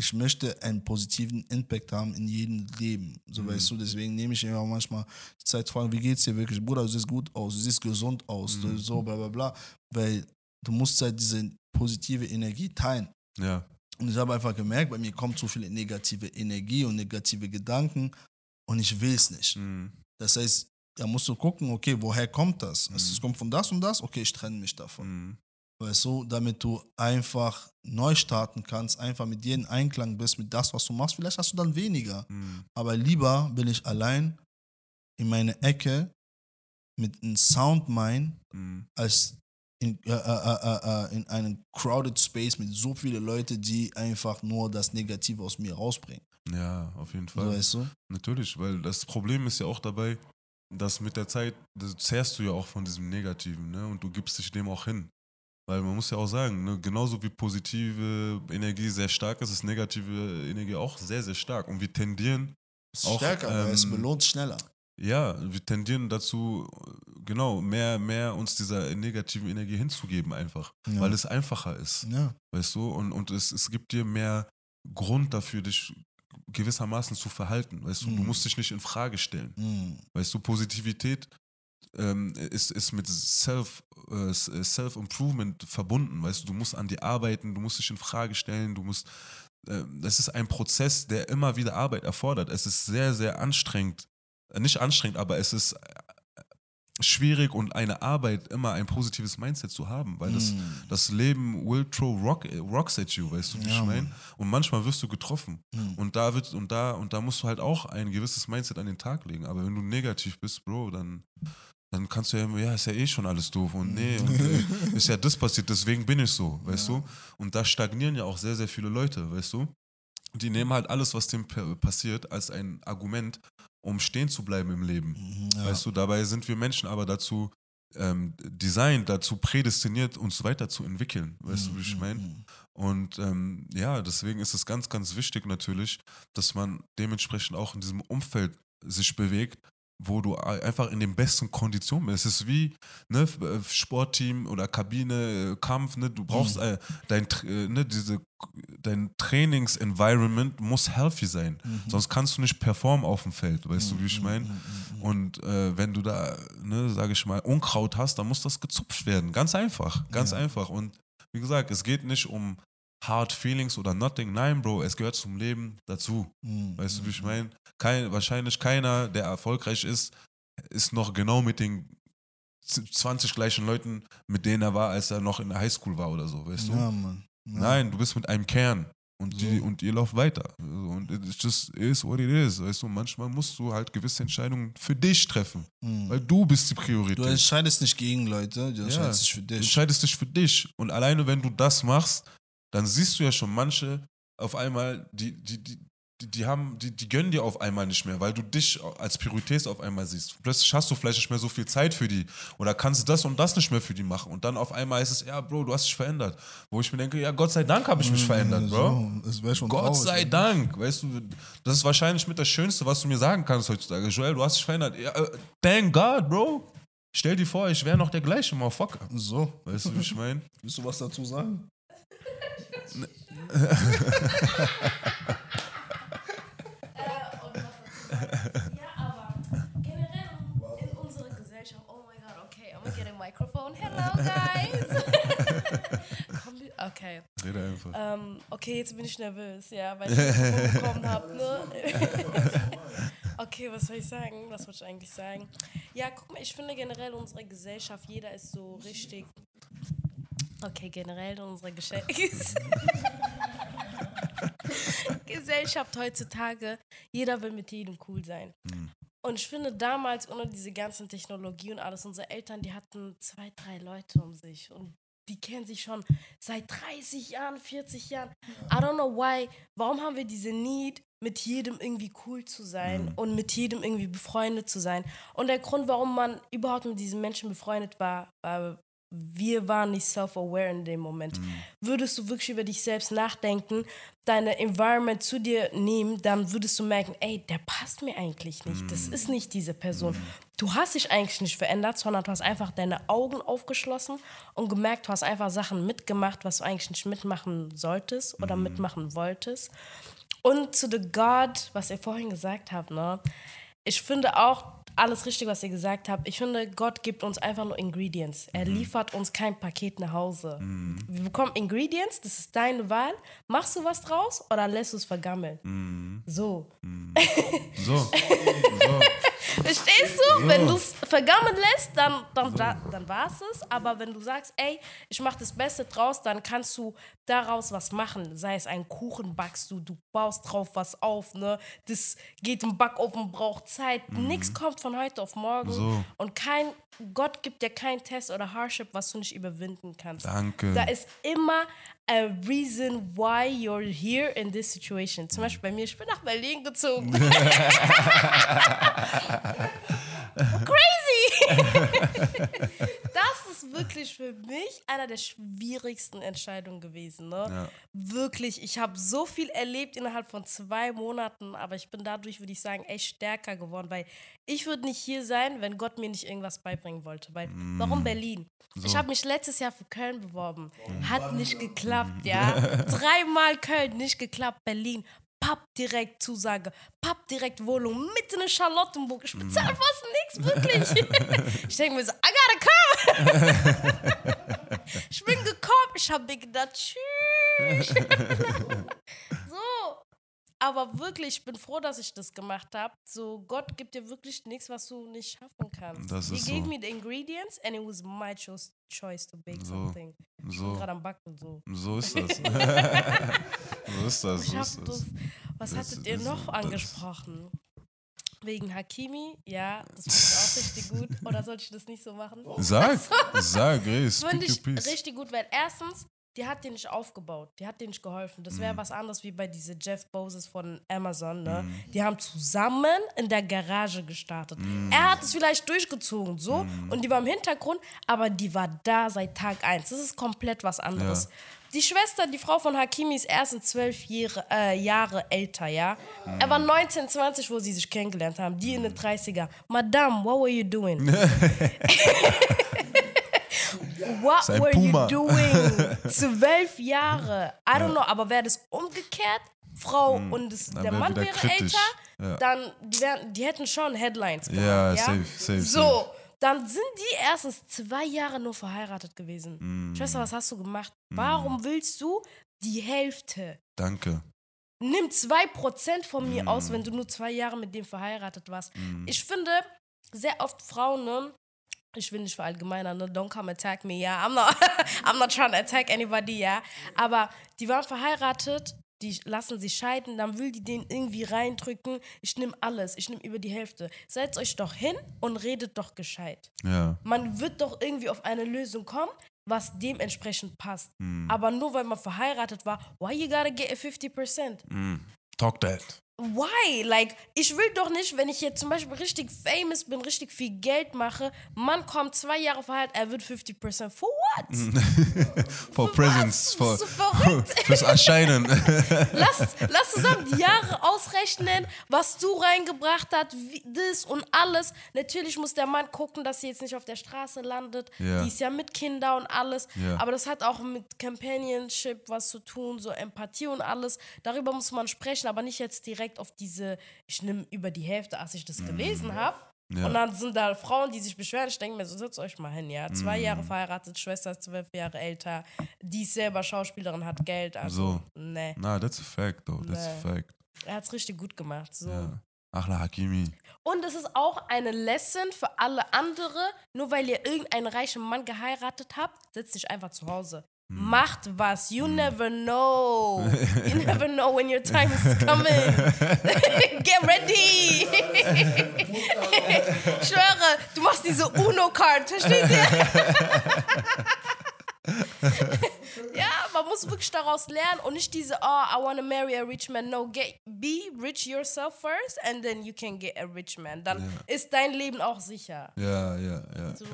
Speaker 1: ich möchte einen positiven Impact haben in jedem Leben. So
Speaker 2: Mhm.
Speaker 1: weißt du, deswegen nehme ich immer manchmal die Zeit zu fragen, wie geht's dir wirklich? Bruder, du siehst gut aus, du siehst gesund aus,
Speaker 2: Mhm.
Speaker 1: so bla bla bla. Weil du musst halt diese positive Energie teilen.
Speaker 2: Ja.
Speaker 1: Und ich habe einfach gemerkt, bei mir kommt zu viel negative Energie und negative Gedanken und ich will es nicht.
Speaker 2: Mhm.
Speaker 1: Das heißt, da musst du gucken, okay, woher kommt das?
Speaker 2: Mhm.
Speaker 1: Es kommt von das und das, okay, ich trenne mich davon. Weißt du, damit du einfach neu starten kannst, einfach mit dir in Einklang bist, mit das, was du machst. Vielleicht hast du dann weniger.
Speaker 2: Mhm.
Speaker 1: Aber lieber bin ich allein in meine Ecke mit einem Soundmind,
Speaker 2: Mhm.
Speaker 1: als in, äh, äh, äh, äh, in einem crowded space mit so vielen Leuten, die einfach nur das Negative aus mir rausbringen.
Speaker 2: Ja, auf jeden
Speaker 1: So,
Speaker 2: Fall.
Speaker 1: weißt du?
Speaker 2: Natürlich, weil das Problem ist ja auch dabei, dass mit der Zeit das zehrst du ja auch von diesem Negativen, ne? Und du gibst dich dem auch hin. Weil man muss ja auch sagen, ne, genauso wie positive Energie sehr stark ist, ist negative Energie auch sehr, sehr stark. Und wir tendieren,
Speaker 1: Es ist
Speaker 2: Auch,
Speaker 1: stärker, aber es
Speaker 2: ähm,
Speaker 1: belohnt schneller.
Speaker 2: ja, wir tendieren dazu, genau, mehr, mehr uns dieser negativen Energie hinzugeben einfach.
Speaker 1: Ja.
Speaker 2: Weil es einfacher ist.
Speaker 1: Ja.
Speaker 2: Weißt du, und, und es, es gibt dir mehr Grund dafür, dich gewissermaßen zu verhalten. Weißt du, du
Speaker 1: Mhm.
Speaker 2: musst dich nicht in Frage stellen.
Speaker 1: Mm.
Speaker 2: Weißt du, Positivität ähm, ist, ist mit Self, äh, Self-Improvement verbunden. Weißt du, du musst an dir arbeiten, du musst dich in Frage stellen, du musst. Äh, das ist ein Prozess, der immer wieder Arbeit erfordert. Es ist sehr, sehr anstrengend. Äh, nicht anstrengend, aber es ist äh, schwierig und eine Arbeit, immer ein positives Mindset zu haben, weil das,
Speaker 1: Mm.
Speaker 2: das Leben will throw rock, rocks at you, weißt du, wie
Speaker 1: Ja,
Speaker 2: ich meine? Und manchmal wirst du getroffen.
Speaker 1: Mm.
Speaker 2: Und da wird, und da, und da musst du halt auch ein gewisses Mindset an den Tag legen. Aber wenn du negativ bist, Bro, dann, dann kannst du ja immer, ja, ist ja eh schon alles doof und nee, [laughs] und, äh, ist ja das passiert, deswegen bin ich so, weißt
Speaker 1: Ja.
Speaker 2: du? Und da stagnieren ja auch sehr, sehr viele Leute, weißt du? Die nehmen halt alles, was dem pa- passiert, als ein Argument, um stehen zu bleiben im Leben.
Speaker 1: Mhm, ja.
Speaker 2: Weißt du, dabei sind wir Menschen aber dazu ähm, designt, dazu prädestiniert, uns weiterzuentwickeln. Weißt du, wie ich
Speaker 1: Mm,
Speaker 2: meine?
Speaker 1: mm,
Speaker 2: Und ähm, ja, deswegen ist es ganz, ganz wichtig natürlich, dass man dementsprechend auch in diesem Umfeld sich bewegt, wo du einfach in den besten Konditionen bist. Es ist wie ne, äh, Sportteam oder Kabine, äh, Kampf, ne, du brauchst
Speaker 1: Mhm.
Speaker 2: äh, dein, äh, ne, diese, dein Trainings-Environment muss healthy sein.
Speaker 1: Mhm.
Speaker 2: Sonst kannst du nicht performen auf dem Feld, weißt du, wie ich
Speaker 1: Mhm,
Speaker 2: meine?
Speaker 1: mhm, mhm, mhm.
Speaker 2: Und äh, wenn du da, ne, sage ich mal, Unkraut hast, dann muss das gezupft werden. Ganz einfach, ganz
Speaker 1: Ja.
Speaker 2: einfach. Und wie gesagt, es geht nicht um Hard Feelings oder Nothing. Nein, Bro, es gehört zum Leben dazu.
Speaker 1: Mhm,
Speaker 2: Weißt du, wie ich meine? Kein, wahrscheinlich keiner, der erfolgreich ist, ist noch genau mit den z- 20 gleichen Leuten, mit denen er war, als er noch in der Highschool war oder so, weißt du?
Speaker 1: Ja, Mann. Ja.
Speaker 2: Nein, du bist mit einem Kern. Und, die,
Speaker 1: So.
Speaker 2: und ihr lauft weiter. Und it just is what it is. Weißt du, manchmal musst du halt gewisse Entscheidungen für dich treffen.
Speaker 1: Mhm.
Speaker 2: Weil du bist die Priorität.
Speaker 1: Du entscheidest nicht gegen Leute, du entscheidest dich für
Speaker 2: Du
Speaker 1: dich.
Speaker 2: entscheidest dich für dich. Und alleine, wenn du das machst, dann siehst du ja schon manche auf einmal, die, die, die, die, haben, die, die gönnen dir auf einmal nicht mehr, weil du dich als Priorität auf einmal siehst. Plötzlich hast du vielleicht nicht mehr so viel Zeit für die oder kannst das und das nicht mehr für die machen. Und dann auf einmal ist es, ja, Bro, du hast dich verändert. Wo ich mir denke, ja, Gott sei Dank habe ich mich verändert, Bro.
Speaker 1: So, das wäre schon
Speaker 2: Gott sei? Dank, weißt du, das ist wahrscheinlich mit das Schönste, was du mir sagen kannst heutzutage. Joel, du hast dich verändert. Ja, äh, thank God, Bro. Stell dir vor, ich wäre noch der gleiche Motherfucker.
Speaker 1: So,
Speaker 2: Weißt du, wie ich meine?
Speaker 1: willst du was dazu sagen?
Speaker 3: Okay.
Speaker 2: Rede einfach.
Speaker 3: Ähm, okay, jetzt bin ich nervös, ja, weil ich ein Mikrofon bekommen habe, ne? okay, was soll ich sagen? Was wollte ich eigentlich sagen? Ja, guck mal, ich finde generell unsere Gesellschaft, jeder ist so richtig. Okay, generell in unserer Gesche [laughs] Gesellschaft heutzutage, jeder will mit jedem cool sein.
Speaker 2: Hm.
Speaker 3: Und ich finde damals, ohne diese ganzen Technologie und alles, unsere Eltern, die hatten zwei, drei Leute um sich. Und die kennen sich schon seit 30 Jahren, 40 Jahren. I don't know why. Warum haben wir diese Need, mit jedem irgendwie cool zu sein
Speaker 2: Mhm.
Speaker 3: und mit jedem irgendwie befreundet zu sein? Und der Grund, warum man überhaupt mit diesen Menschen befreundet war, war wir waren nicht self-aware in dem Moment.
Speaker 2: Mhm.
Speaker 3: Würdest du wirklich über dich selbst nachdenken, deine Environment zu dir nehmen, dann würdest du merken, ey, der passt mir eigentlich nicht. Das
Speaker 2: Mhm.
Speaker 3: ist nicht diese Person. Du hast dich eigentlich nicht verändert, sondern du hast einfach deine Augen aufgeschlossen und gemerkt, du hast einfach Sachen mitgemacht, was du eigentlich nicht mitmachen solltest oder
Speaker 2: Mhm.
Speaker 3: mitmachen wolltest. Und zu The God, was ihr vorhin gesagt habt, ne? Ich finde auch alles richtig, was ihr gesagt habt. Ich finde, Gott gibt uns einfach nur Ingredients. Er liefert uns kein Paket nach Hause. Wir bekommen Ingredients, das ist deine Wahl. Machst du was draus oder lässt du es vergammeln? So. [laughs]
Speaker 2: So. so.
Speaker 3: Verstehst du? Wenn du es vergammeln lässt, dann, dann, dann, dann war es es. Aber wenn du sagst, ey, ich mache das Beste draus, dann kannst du daraus was machen. Sei es ein Kuchen backst du, du baust drauf was auf, ne? Das geht im Backofen, braucht Zeit. Nichts kommt von heute auf morgen.
Speaker 2: So.
Speaker 3: Und kein, Gott gibt dir keinen Test oder Hardship, was du nicht überwinden kannst.
Speaker 2: Danke.
Speaker 3: Da ist immer a reason why you're here in this situation. Zum Beispiel bei mir, ich bin nach Berlin gezogen. [laughs] [laughs] Crazy! [laughs] das ist wirklich für mich einer der schwierigsten Entscheidungen gewesen. Ne?
Speaker 2: Ja.
Speaker 3: Wirklich, ich habe so viel erlebt innerhalb von zwei Monaten, aber ich bin dadurch, würde ich sagen, echt stärker geworden, weil ich würde nicht hier sein, wenn Gott mir nicht irgendwas beibringen wollte. Weil, warum Berlin? Ich habe mich letztes Jahr für Köln beworben. Hat nicht geklappt, ja. [laughs] Dreimal Köln, nicht geklappt. Berlin, papp direkt Zusage, papp direkt Wohnung, mitten in Charlottenburg. Ich bezahle fast nichts, wirklich. [laughs] ich denke mir so, I gotta come. [laughs] ich bin gekommen, ich habe mir gedacht, tschüss. [laughs] Aber wirklich, ich bin froh, dass ich das gemacht habe. So, Gott gibt dir wirklich nichts, was du nicht schaffen kannst.
Speaker 2: Das
Speaker 3: He
Speaker 2: ist
Speaker 3: gave
Speaker 2: so.
Speaker 3: me the ingredients and it was my choice, choice to bake
Speaker 2: So.
Speaker 3: something. Ich bin
Speaker 2: So.
Speaker 3: gerade am Backen, so.
Speaker 2: So ist das. [laughs] [laughs] so ist das. So ist
Speaker 3: das,
Speaker 2: das.
Speaker 3: was
Speaker 2: Das-
Speaker 3: hattet ihr
Speaker 2: das-
Speaker 3: noch
Speaker 2: das-
Speaker 3: angesprochen? Wegen Hakimi? Ja, das finde ich auch richtig [laughs] gut. Oder sollte ich das nicht so machen?
Speaker 2: Sag, sag, Ray,
Speaker 3: Finde ich richtig gut, weil erstens, die hat dir nicht aufgebaut, die hat dir nicht geholfen. Das
Speaker 2: Mhm.
Speaker 3: wäre was anderes wie bei diese Jeff Bezos von Amazon. Ne?
Speaker 2: Mhm.
Speaker 3: Die haben zusammen in der Garage gestartet.
Speaker 2: Mhm.
Speaker 3: Er hat es vielleicht durchgezogen, so, und die war im Hintergrund, aber die war da seit Tag eins. Das ist komplett was anderes.
Speaker 2: Ja.
Speaker 3: Die Schwester, die Frau von Hakimi, ist erst zwölf Jahre, äh, Jahre älter, ja. Er
Speaker 2: Mhm.
Speaker 3: war 19, 20, wo sie sich kennengelernt haben. Die in den 30er. Madame, what were you doing? [laughs] [laughs] What were
Speaker 2: Puma.
Speaker 3: you doing? [laughs] Zwölf Jahre. I don't know, aber wäre das umgekehrt, Frau und
Speaker 2: Hm. Dann
Speaker 3: der
Speaker 2: wär
Speaker 3: Mann wäre
Speaker 2: kritisch.
Speaker 3: älter,
Speaker 2: Ja.
Speaker 3: dann die, wären, die hätten schon Headlines gemacht.
Speaker 2: Ja,
Speaker 3: Ja,
Speaker 2: safe, safe,
Speaker 3: So,
Speaker 2: safe.
Speaker 3: dann sind die erstens zwei Jahre nur verheiratet gewesen.
Speaker 2: Mm.
Speaker 3: Schwester, was hast du gemacht? Warum willst du die Hälfte?
Speaker 2: Danke.
Speaker 3: Nimm 2% von mir
Speaker 2: Mm.
Speaker 3: aus, wenn du nur zwei Jahre mit dem verheiratet warst. Ich finde, sehr oft Frauen, ne, ich will nicht verallgemeinern, ne, don't come attack me, ja, I'm not, [laughs] I'm not trying to attack anybody, ja, aber die waren verheiratet, die lassen sich scheiden, dann will die den irgendwie reindrücken, ich nehme alles, ich nehme über die Hälfte. Setzt euch doch hin und redet doch gescheit.
Speaker 2: Ja.
Speaker 3: Man wird doch irgendwie auf eine Lösung kommen, was dementsprechend passt. Aber nur weil man verheiratet war, why you gotta get a 50%?
Speaker 2: Talk that.
Speaker 3: Why? Like, ich will doch nicht, wenn ich jetzt zum Beispiel richtig famous bin, richtig viel Geld mache, Mann kommt zwei Jahre verheiratet, er wird 50%. For what? [laughs]
Speaker 2: For presents. For, [laughs] fürs Erscheinen. [laughs]
Speaker 3: lass, lass zusammen die Jahre ausrechnen, was du reingebracht hast, das und alles. Natürlich muss der Mann gucken, dass sie jetzt nicht auf der Straße landet.
Speaker 2: Ja.
Speaker 3: Die ist ja mit Kindern und alles.
Speaker 2: Ja.
Speaker 3: Aber das hat auch mit Companionship was zu tun, so Empathie und alles. Darüber muss man sprechen, aber nicht jetzt direkt auf diese, ich nehme über die Hälfte, als ich das gelesen habe.
Speaker 2: Mhm. Ja.
Speaker 3: Und dann sind da Frauen, die sich beschweren. Ich denke mir, so setzt euch mal hin, ja. Zwei
Speaker 2: Mhm.
Speaker 3: Jahre verheiratet, Schwester ist zwölf Jahre älter, die ist selber Schauspielerin, hat Geld. Also,
Speaker 2: So.
Speaker 3: nee.
Speaker 2: Nah, that's a fact, though. That's a
Speaker 3: Nee.
Speaker 2: fact.
Speaker 3: Er hat es richtig gut gemacht. So.
Speaker 2: Ja. Achla Hakimi.
Speaker 3: Und es ist auch eine Lesson für alle andere. Nur weil ihr irgendeinen reichen Mann geheiratet habt, setzt dich einfach zu Hause.
Speaker 2: Hm.
Speaker 3: Macht was. You never know. [laughs] You never know when your time is coming. [laughs] Get ready. [laughs] ich schwöre, du machst diese Uno-Card. Versteht ihr? ja, man muss wirklich daraus lernen und nicht diese, oh, I want to marry a rich man. No, get, be rich yourself first and then you can get a rich man. Dann ist dein Leben auch sicher.
Speaker 2: Ja, ja, ja.
Speaker 3: So.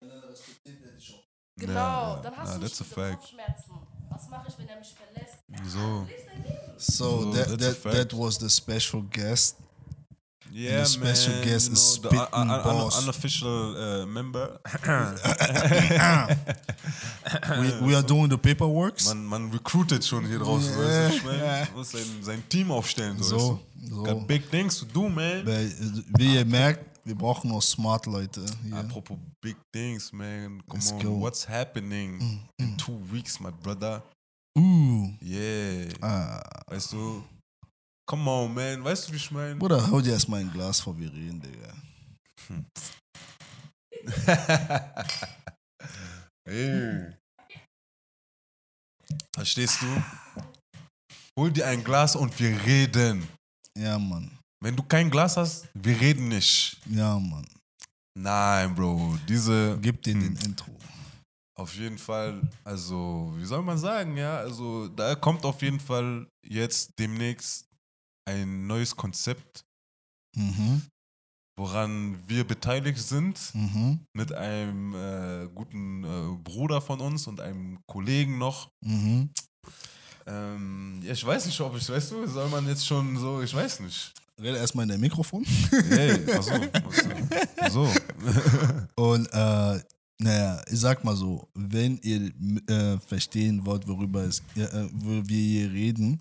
Speaker 1: Wenn
Speaker 3: Genau,
Speaker 2: Ja,
Speaker 3: dann hast
Speaker 2: ja,
Speaker 3: du
Speaker 2: that's.
Speaker 3: Kopfschmerzen. Was mache ich, wenn er mich verlässt?
Speaker 2: So.
Speaker 1: So,
Speaker 2: So,
Speaker 1: that, that, that was the special guest.
Speaker 2: Yeah,
Speaker 1: the special
Speaker 2: man,
Speaker 1: guest
Speaker 2: you
Speaker 1: is
Speaker 2: know, the un-
Speaker 1: Spittin'
Speaker 2: un- un-
Speaker 1: Boss.
Speaker 2: unofficial uh, member. [coughs]
Speaker 1: We, we are doing the paperwork.
Speaker 2: Man, man recruited schon hier draußen.
Speaker 1: Ja.
Speaker 2: Weißt du, ich mein, muss sein, sein Team aufstellen. So,
Speaker 1: So, so.
Speaker 2: Got big things to do, man.
Speaker 1: Äh, Wie ihr merkt, wir brauchen noch smart Leute hier.
Speaker 2: Apropos big things, man. Come
Speaker 1: Let's
Speaker 2: on,
Speaker 1: go. Mm,
Speaker 2: what's happening in two weeks, my brother?
Speaker 1: Uh,
Speaker 2: Yeah.
Speaker 1: ah.
Speaker 2: Weißt du? Come on, man. Weißt du, wie ich meine?
Speaker 1: Bruder, hau dir erstmal ein Glas vor, wir reden, Digga. [laughs]
Speaker 2: Ey. Verstehst du? Hol dir ein Glas und wir reden.
Speaker 1: Ja, Mann.
Speaker 2: Wenn du kein Glas hast, wir reden nicht.
Speaker 1: Ja, Mann.
Speaker 2: Nein, Bro. Diese.
Speaker 1: Gib dir
Speaker 2: Hm.
Speaker 1: den Intro.
Speaker 2: Auf jeden Fall, also, wie soll man sagen, ja? Also, da kommt auf jeden Fall jetzt demnächst ein neues Konzept,
Speaker 1: Mhm.
Speaker 2: woran wir beteiligt sind,
Speaker 1: Mhm.
Speaker 2: mit einem äh, guten äh, Bruder von uns und einem Kollegen noch.
Speaker 1: Mhm.
Speaker 2: Ähm, ja, ich weiß nicht, ob ich, weißt du, soll man jetzt schon so, ich weiß nicht.
Speaker 1: Rede erstmal in der Mikrofon.
Speaker 2: Hey, achso, so. so. [laughs]
Speaker 1: Und äh, naja, ich sag mal so, wenn ihr äh, verstehen wollt, worüber es, äh, wo wir hier reden,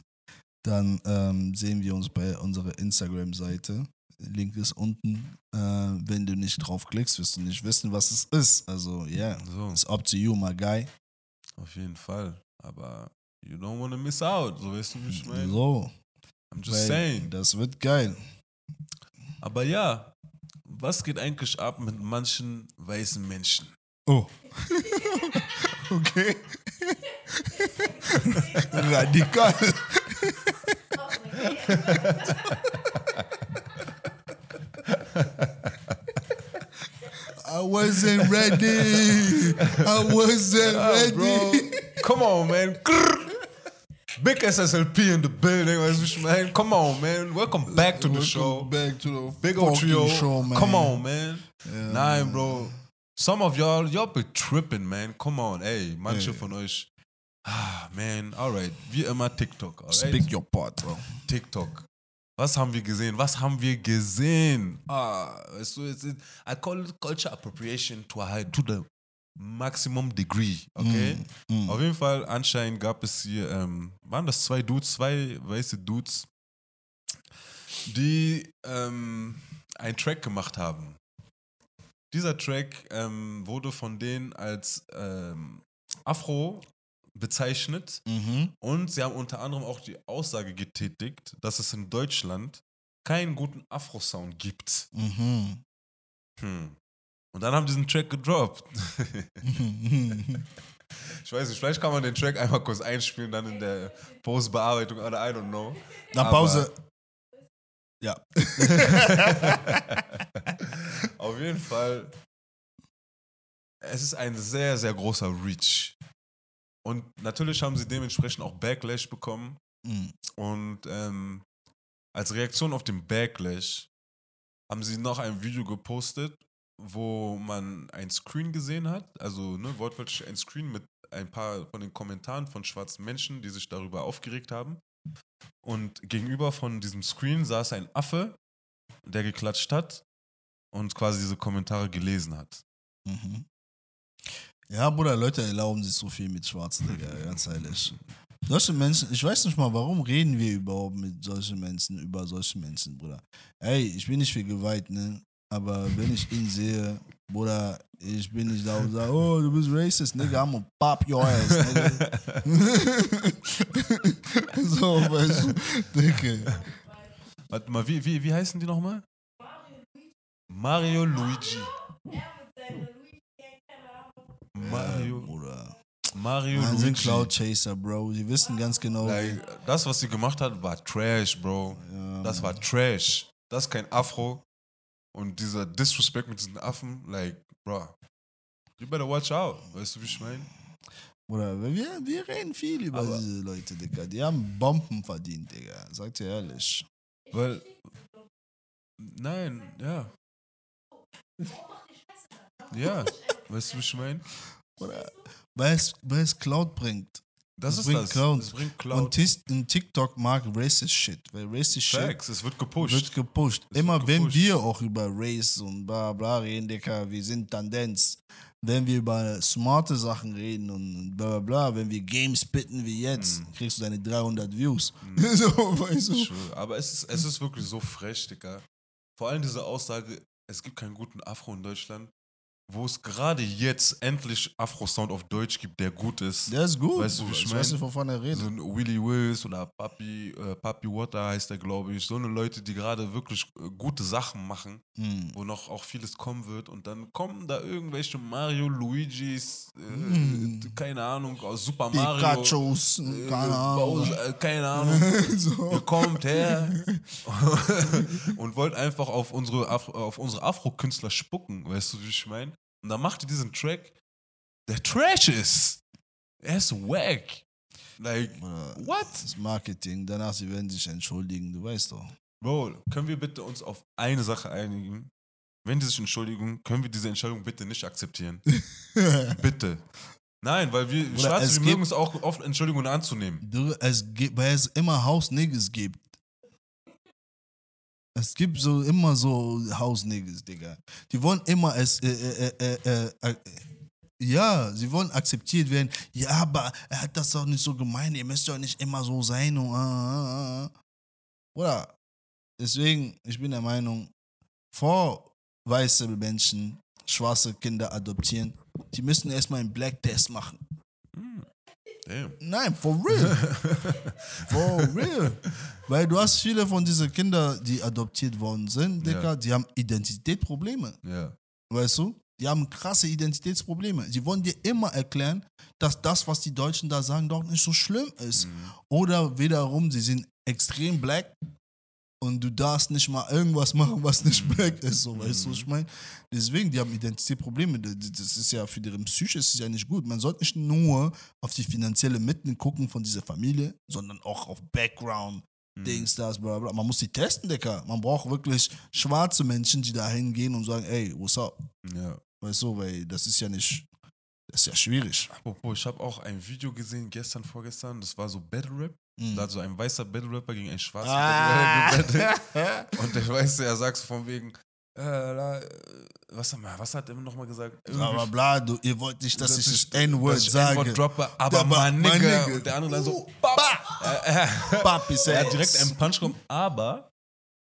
Speaker 1: dann ähm, sehen wir uns bei unserer Instagram-Seite. Link ist unten. Äh, wenn du nicht draufklickst, wirst du nicht wissen, was es ist. Also, ja, yeah,
Speaker 2: so,
Speaker 1: it's up to you, my guy.
Speaker 2: auf jeden Fall. Aber you don't wanna miss out, so weißt du, wie ich meine?
Speaker 1: So,
Speaker 2: I'm just saying.
Speaker 1: das wird geil.
Speaker 2: Aber ja, was geht eigentlich ab mit manchen weißen Menschen?
Speaker 1: Oh. [laughs] okay. [laughs] Radikal. I wasn't ready. I wasn't ready.
Speaker 2: bro, come on, man. Big SSLP in the building, weißt du, ich meine? Come on, man. Welcome back to the
Speaker 1: Welcome
Speaker 2: show.
Speaker 1: Back to the
Speaker 2: Big
Speaker 1: fucking
Speaker 2: trio.
Speaker 1: show, man.
Speaker 2: Come on, man.
Speaker 1: Ja,
Speaker 2: Nein, Bro. Some of y'all, y'all be tripping, man. Come on, ey. Manche
Speaker 1: Ey.
Speaker 2: von euch. Ah, man. Alright. Wie immer TikTok. Alright?
Speaker 1: Speak your part, bro.
Speaker 2: TikTok. Was haben wir gesehen? Was haben wir gesehen? Ah, weißt du, it's, it, I call it culture appropriation to, a high, to the maximum degree, okay?
Speaker 1: Mm, mm.
Speaker 2: Auf jeden Fall, anscheinend gab es hier, ähm, waren das zwei Dudes, zwei weiße Dudes, die ähm, einen Track gemacht haben. Dieser Track ähm, wurde von denen als ähm, Afro bezeichnet
Speaker 1: Mhm.
Speaker 2: und sie haben unter anderem auch die Aussage getätigt, dass es in Deutschland keinen guten Afro-Sound gibt.
Speaker 1: Mhm.
Speaker 2: Hm. Und dann haben die diesen Track gedroppt.
Speaker 1: Mhm. [laughs]
Speaker 2: Ich weiß nicht, vielleicht kann man den Track einmal kurz einspielen, dann in der Postbearbeitung oder I don't know.
Speaker 1: Na,
Speaker 2: Aber-
Speaker 1: Pause. Ja. [laughs]
Speaker 2: Auf jeden Fall, es ist ein sehr, sehr großer Reach. Und natürlich haben sie dementsprechend auch Backlash bekommen.
Speaker 1: Mm.
Speaker 2: Und ähm, als Reaktion auf den Backlash haben sie noch ein Video gepostet, wo man ein Screen gesehen hat, also ne, wortwörtlich ein Screen mit ein paar von den Kommentaren von schwarzen Menschen, die sich darüber aufgeregt haben. Und gegenüber von diesem Screen saß ein Affe, der geklatscht hat und quasi diese Kommentare gelesen hat.
Speaker 1: Mhm. Ja, Bruder, Leute erlauben sich so viel mit Schwarzen, Digga, [laughs] ganz ehrlich. Solche Menschen, ich weiß nicht mal, warum reden wir überhaupt mit solchen Menschen, über solche Menschen, Bruder. Ey, ich bin nicht für Gewalt, ne? Aber wenn ich ihn sehe, Bruder, ich bin nicht da und sage, oh, du bist racist, Nigga, I'm gonna pop your ass, Nigga. [laughs] so, weißt du, Digga.
Speaker 2: Warte mal, wie, wie, wie heißen die nochmal? Mario Luigi. Mario,
Speaker 1: Bruder.
Speaker 2: Mario
Speaker 1: Man sind
Speaker 2: Luigi.
Speaker 1: Cloud Chaser, Bro. Sie wissen ganz genau.
Speaker 2: Like, das, was sie gemacht hat, war Trash, Bro.
Speaker 1: ja,
Speaker 2: Das war Trash. Das ist kein Afro. Und dieser Disrespect mit diesen Affen, like, bro, you better watch out. Weißt du, wie ich meine?
Speaker 1: Bruder, wir, wir reden viel über
Speaker 2: Aber-
Speaker 1: diese Leute, Digga. Die haben Bomben verdient, Digga. Sagt ihr ehrlich.
Speaker 2: Weil, nein, ja. Ja, weißt du, wie ich meine?
Speaker 1: Oder? Weil es, weil es Cloud bringt.
Speaker 2: Das,
Speaker 1: Das
Speaker 2: ist
Speaker 1: bringt
Speaker 2: das.
Speaker 1: Cloud.
Speaker 2: Das bringt
Speaker 1: Und. Tis- in TikTok mag racist Shit. Weil racist Shit
Speaker 2: Facts, es wird gepusht.
Speaker 1: wird gepusht.
Speaker 2: Es
Speaker 1: Immer
Speaker 2: wird
Speaker 1: wenn
Speaker 2: gepusht.
Speaker 1: wir auch über Race und bla bla reden, Dicker, wir sind Tendenz. Wenn wir über smarte Sachen reden und bla bla bla, wenn wir Games bitten wie jetzt,
Speaker 2: Mhm.
Speaker 1: kriegst du deine 300 Views. [laughs] so, weißt du?
Speaker 2: Schwör. Aber es ist, es ist wirklich so frech, Digga. Vor allem diese Aussage, es gibt keinen guten Afro in Deutschland, wo es gerade jetzt endlich Afro-Sound auf Deutsch gibt, der gut ist.
Speaker 1: Der ist gut.
Speaker 2: Weißt du, wie ich
Speaker 1: ich weiß nicht, wovon er
Speaker 2: So
Speaker 1: redet.
Speaker 2: ein Willy Wills oder Papi, äh, Papi Water heißt der, glaube ich. So eine Leute, die gerade wirklich äh, gute Sachen machen,
Speaker 1: Hm.
Speaker 2: wo noch auch vieles kommen wird. Und dann kommen da irgendwelche Mario, Luigis, äh,
Speaker 1: Hm.
Speaker 2: keine Ahnung, aus Super Mario.
Speaker 1: Pikachus,
Speaker 2: äh,
Speaker 1: keine Ahnung.
Speaker 2: Äh, keine [laughs] Ahnung.
Speaker 1: so.
Speaker 2: Ihr kommt her [laughs] und wollt einfach auf unsere, Afro, auf unsere Afro-Künstler spucken, weißt du, wie ich meine? Und dann macht ihr diesen Track, der Trash ist. Er ist wack. Like,
Speaker 1: Oder
Speaker 2: what?
Speaker 1: Das Marketing, danach sie werden sich entschuldigen, du weißt doch.
Speaker 2: Bro, können wir bitte uns auf eine Sache einigen? Wenn die sich entschuldigen, können wir diese Entscheidung bitte nicht akzeptieren. [laughs] bitte. Nein, weil wir
Speaker 1: Bruder,
Speaker 2: Schwarze, wir mögen es auch oft, Entschuldigungen anzunehmen.
Speaker 1: Du, es gibt, weil es immer Hausniggas gibt. Es gibt so immer so Hausniggas, Digga. Die wollen immer es, äh, äh, äh, äh, äh, ja, sie wollen akzeptiert werden. Ja, aber er hat das doch nicht so gemeint. Ihr müsst doch nicht immer so sein und, äh, äh, äh. Oder? Deswegen, ich bin der Meinung, vor weiße Menschen schwarze Kinder adoptieren, die müssen erstmal einen Black Test machen.
Speaker 2: Damn.
Speaker 1: Nein, for real. [laughs] for real. Weil du hast viele von diesen Kindern, die adoptiert worden sind, Digga,
Speaker 2: Ja.
Speaker 1: die haben Identitätsprobleme.
Speaker 2: Ja.
Speaker 1: Weißt du? Die haben krasse Identitätsprobleme. Sie wollen dir immer erklären, dass das, was die Deutschen da sagen, doch nicht so schlimm ist.
Speaker 2: Mhm.
Speaker 1: Oder wiederum, sie sind extrem black und du darfst nicht mal irgendwas machen, was nicht black ist. So, weißt du, was ich meine? Deswegen, die haben Identitätsprobleme. Das das ist ja für deren Psyche ist ja nicht gut. Man sollte nicht nur auf die finanzielle Mittel gucken von dieser Familie, sondern auch auf Background,
Speaker 2: Mhm.
Speaker 1: Dings, das, bla bla. Man muss die testen, Digga. Man braucht wirklich schwarze Menschen, die da hingehen und sagen, ey, what's up?
Speaker 2: Ja.
Speaker 1: Weißt du, weil das ist ja nicht, das ist ja schwierig.
Speaker 2: Apropos, ich habe auch ein Video gesehen, gestern, vorgestern, das war so Battle Rap.
Speaker 1: Mhm.
Speaker 2: Da hat so ein weißer Battle Rapper gegen einen schwarzen
Speaker 1: Ah.
Speaker 2: Battle Rapper. Und der Weiße, er sagt so von wegen, äh, la, äh, was, hat- was hat er nochmal gesagt?
Speaker 1: Bla bla bla, du, ihr wollt nicht, dass ich das N-Word sage.
Speaker 2: N-Word droppe, aber
Speaker 1: Ja,
Speaker 2: mein. Nigga. Und der andere dann so,
Speaker 1: Uh,
Speaker 2: bap.
Speaker 1: Papi
Speaker 2: Er hat direkt einen Punch bekommen, aber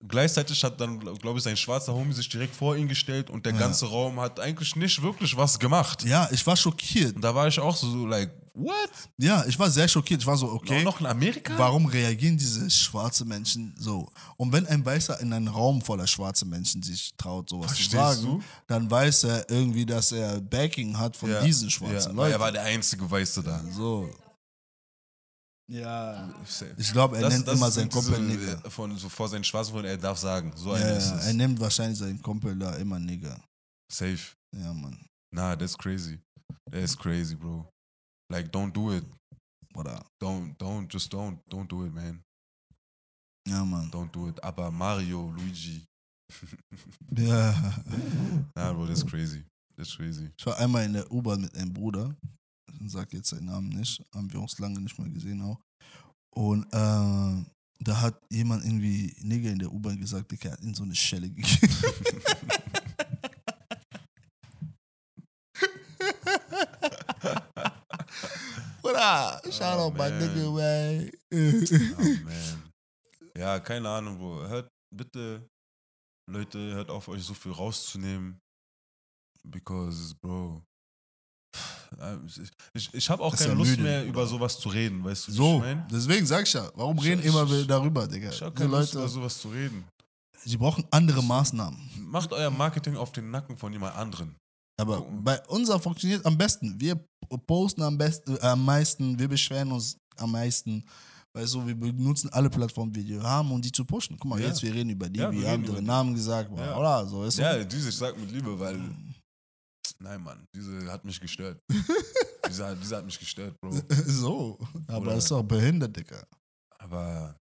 Speaker 2: gleichzeitig hat dann, glaube ich, sein schwarzer Homie sich direkt vor ihn gestellt und der
Speaker 1: Ja.
Speaker 2: ganze Raum hat eigentlich nicht wirklich was gemacht.
Speaker 1: Ja, ich war schockiert.
Speaker 2: Und da war ich auch so, so like, what?
Speaker 1: Ja, ich war sehr schockiert. Ich war so, okay,
Speaker 2: noch in Amerika?
Speaker 1: warum reagieren diese schwarzen Menschen so? Und wenn ein Weißer in einen Raum voller schwarze Menschen sich traut, sowas zu
Speaker 2: Verstehst
Speaker 1: sagen,
Speaker 2: du?
Speaker 1: dann weiß er irgendwie, dass er Backing hat von
Speaker 2: Ja,
Speaker 1: diesen schwarzen
Speaker 2: ja,
Speaker 1: Leuten.
Speaker 2: Er war der einzige Weiße da.
Speaker 1: so. Ja.
Speaker 2: Safe.
Speaker 1: Ich glaube, er nennt immer seinen Kumpel Nigger.
Speaker 2: äh, Von, so vor seinen Schwarzen, von er darf sagen. So
Speaker 1: Ja,
Speaker 2: ist
Speaker 1: er nennt wahrscheinlich seinen Kumpel da immer Nigger.
Speaker 2: Safe.
Speaker 1: Ja, Mann.
Speaker 2: Nah, that's crazy. That's crazy, bro. Like, don't do it.
Speaker 1: Oder?
Speaker 2: Don't, don't, just don't. Don't do it, man.
Speaker 1: Ja, Mann.
Speaker 2: Don't do it. Aber Mario, Luigi. [laughs]
Speaker 1: Ja.
Speaker 2: Nah, bro, that's crazy. That's crazy.
Speaker 1: Ich war einmal in der U-Bahn mit einem Bruder. Ich sag jetzt seinen Namen nicht. Haben wir uns lange nicht mehr gesehen auch. Und äh, da hat jemand irgendwie Nigger in der U-Bahn gesagt, der hat in so eine Schelle [laughs] gegeben. Oder? Shout
Speaker 2: Oh,
Speaker 1: out my
Speaker 2: man.
Speaker 1: nigga, man.
Speaker 2: Oh, [laughs] man. Ja, keine Ahnung, Bro. Hört bitte, Leute, hört auf, euch so viel rauszunehmen. Because, Bro. [sighs] Ich, ich, habe auch
Speaker 1: Ist
Speaker 2: keine
Speaker 1: ja
Speaker 2: Lust
Speaker 1: müde,
Speaker 2: mehr, über sowas zu reden, weißt du,
Speaker 1: So,
Speaker 2: ich mein?
Speaker 1: deswegen sag ich ja, warum
Speaker 2: Ich-
Speaker 1: reden immer
Speaker 2: ich-
Speaker 1: darüber, Digga?
Speaker 2: Ich habe keine Lust, über
Speaker 1: Leute,
Speaker 2: sowas zu reden.
Speaker 1: sie brauchen andere Maßnahmen.
Speaker 2: Macht euer Marketing auf den Nacken von jemand anderen.
Speaker 1: Aber bei unser funktioniert am besten. Wir posten am besten, äh, am meisten, wir beschweren uns am meisten. Weißt du, wir benutzen alle Plattformen, die wir haben, um die zu pushen. Guck mal,
Speaker 2: Ja.
Speaker 1: jetzt wir reden über die,
Speaker 2: Ja, wir
Speaker 1: wir haben ihre Namen gesagt,
Speaker 2: Ja.
Speaker 1: oder so. Weißt du?
Speaker 2: Ja, diese, ich sag mit Liebe, weil. Nein, Mann, diese hat mich gestört. [laughs] diese, hat- diese hat mich gestört, Bro. [laughs]
Speaker 1: so. Aber
Speaker 2: Oder-
Speaker 1: ist doch behindert, Digga.
Speaker 2: Aber,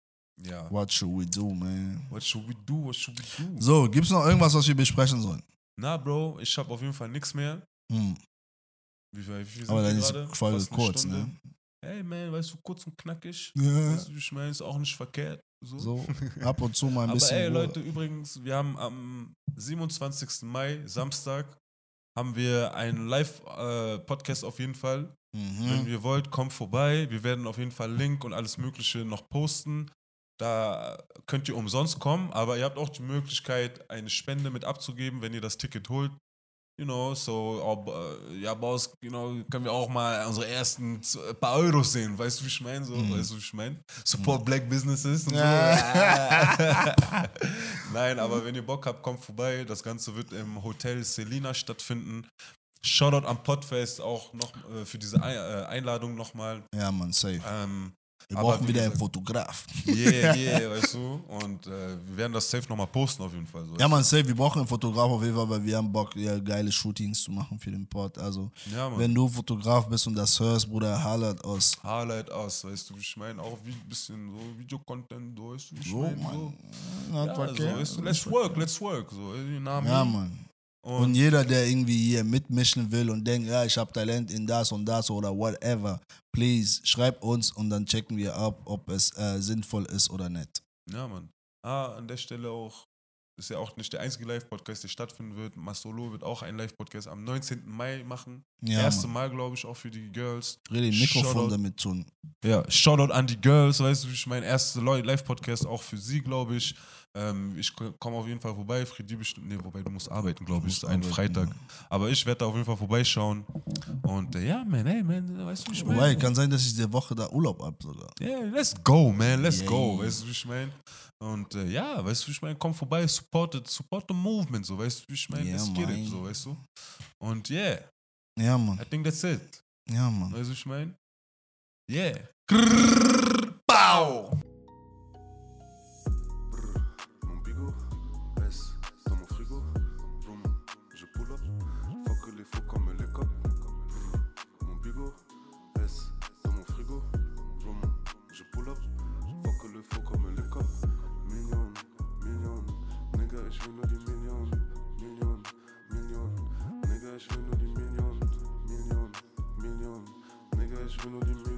Speaker 2: ja.
Speaker 1: What should we do, man?
Speaker 2: What should we do? What should we do?
Speaker 1: So, gibt's noch irgendwas, was wir besprechen sollen?
Speaker 2: Na, Bro, ich habe auf jeden Fall nichts mehr.
Speaker 1: Hm.
Speaker 2: Wie, viel- wie viel
Speaker 1: Aber dann ist die Folge kurz,
Speaker 2: Stunde.
Speaker 1: ne?
Speaker 2: Hey man, weißt du, kurz und knackig. [laughs]
Speaker 1: Ja.
Speaker 2: Weißt du, ich meine, ist auch nicht verkehrt. So.
Speaker 1: So, ab und zu mal ein
Speaker 2: Aber
Speaker 1: bisschen.
Speaker 2: ey,
Speaker 1: Ruhe.
Speaker 2: Leute, übrigens, wir haben am 27. Mai, Samstag, haben wir einen Live-Podcast auf jeden Fall. Wenn
Speaker 1: Mhm.
Speaker 2: ihr wollt, kommt vorbei. Wir werden auf jeden Fall Link und alles Mögliche noch posten. Da könnt ihr umsonst kommen, aber ihr habt auch die Möglichkeit, eine Spende mit abzugeben, wenn ihr das Ticket holt. You know, so, ob, äh, ja, Boss, you know, können wir auch mal unsere ersten äh, paar Euros sehen. Weißt du, wie ich meine? So,
Speaker 1: Mhm.
Speaker 2: Weißt du, wie ich meine? Support Black Businesses und
Speaker 1: Ja.
Speaker 2: so. [laughs] Nein, aber wenn ihr Bock habt, kommt vorbei. Das Ganze wird im Hotel Selina stattfinden. Shoutout am Podfest auch noch äh, für diese äh, Einladung nochmal.
Speaker 1: Ja, Mann, safe.
Speaker 2: Ähm,
Speaker 1: Wir
Speaker 2: aber
Speaker 1: brauchen
Speaker 2: wie
Speaker 1: wieder einen Fotograf.
Speaker 2: yeah, [laughs] yeah, weißt du. Und äh, wir werden das safe nochmal posten auf jeden Fall. So.
Speaker 1: Ja, Mann, safe. Wir brauchen einen Fotograf auf jeden Fall, weil wir haben Bock, ja, geile Shootings zu machen für den Pod. Also,
Speaker 2: ja
Speaker 1: wenn du Fotograf bist und das hörst, Bruder, hallert aus.
Speaker 2: Highlight aus, weißt du, ich meine? Auch wie ein bisschen so Videocontent, so, weißt du, ich
Speaker 1: So? Mann.
Speaker 2: So.
Speaker 1: Ja,
Speaker 2: Ja, so, weißt du, let's work, let's work. So, you know
Speaker 1: Ja,
Speaker 2: mean? Und,
Speaker 1: Und jeder, der irgendwie hier mitmischen will und denkt, ja, ich habe Talent in das und das oder whatever, please, schreib uns und dann checken wir ab, ob es äh, sinnvoll ist oder nicht.
Speaker 2: ja, Mann. Ah, an der Stelle auch, ist ja auch nicht der einzige Live-Podcast, der stattfinden wird. Masolo wird auch einen Live-Podcast am 19. Mai machen.
Speaker 1: Ja,
Speaker 2: Erste
Speaker 1: Mann.
Speaker 2: Mal, glaube ich, auch für die Girls.
Speaker 1: Rede im Mikrofon
Speaker 2: Shoutout.
Speaker 1: damit tun.
Speaker 2: Ja, Shoutout an die Girls, weißt du, ich mein erster Live-Podcast auch für sie, glaube ich. Ähm, ich komme auf jeden Fall vorbei. Friedi bestimmt, nee, wobei du musst arbeiten, glaube ich, einen
Speaker 1: arbeiten,
Speaker 2: Freitag. Aber ich werde da auf jeden Fall vorbeischauen. Und äh, ja, man, ey, man, weißt du, wie ich
Speaker 1: Wobei,
Speaker 2: meine?
Speaker 1: kann sein, dass ich die Woche da Urlaub hab sogar.
Speaker 2: Ja, let's go, man, let's
Speaker 1: Yeah.
Speaker 2: go, weißt du, wie ich meine? Und äh, ja, weißt du, wie ich meine? Komm vorbei, support, it, support the movement, so, weißt du, wie ich meine?
Speaker 1: Ja,
Speaker 2: Let's get it, so, weißt du? Und yeah,
Speaker 1: Ja, Mann.
Speaker 2: I think that's it.
Speaker 1: Ja, Mann.
Speaker 2: Weißt du, wie ich meine? Yeah.
Speaker 1: Bau!
Speaker 4: вернули миллион, миллион, миллион Nigga, ich will nur die Million, Million, Million Nigga, ich will nur die Million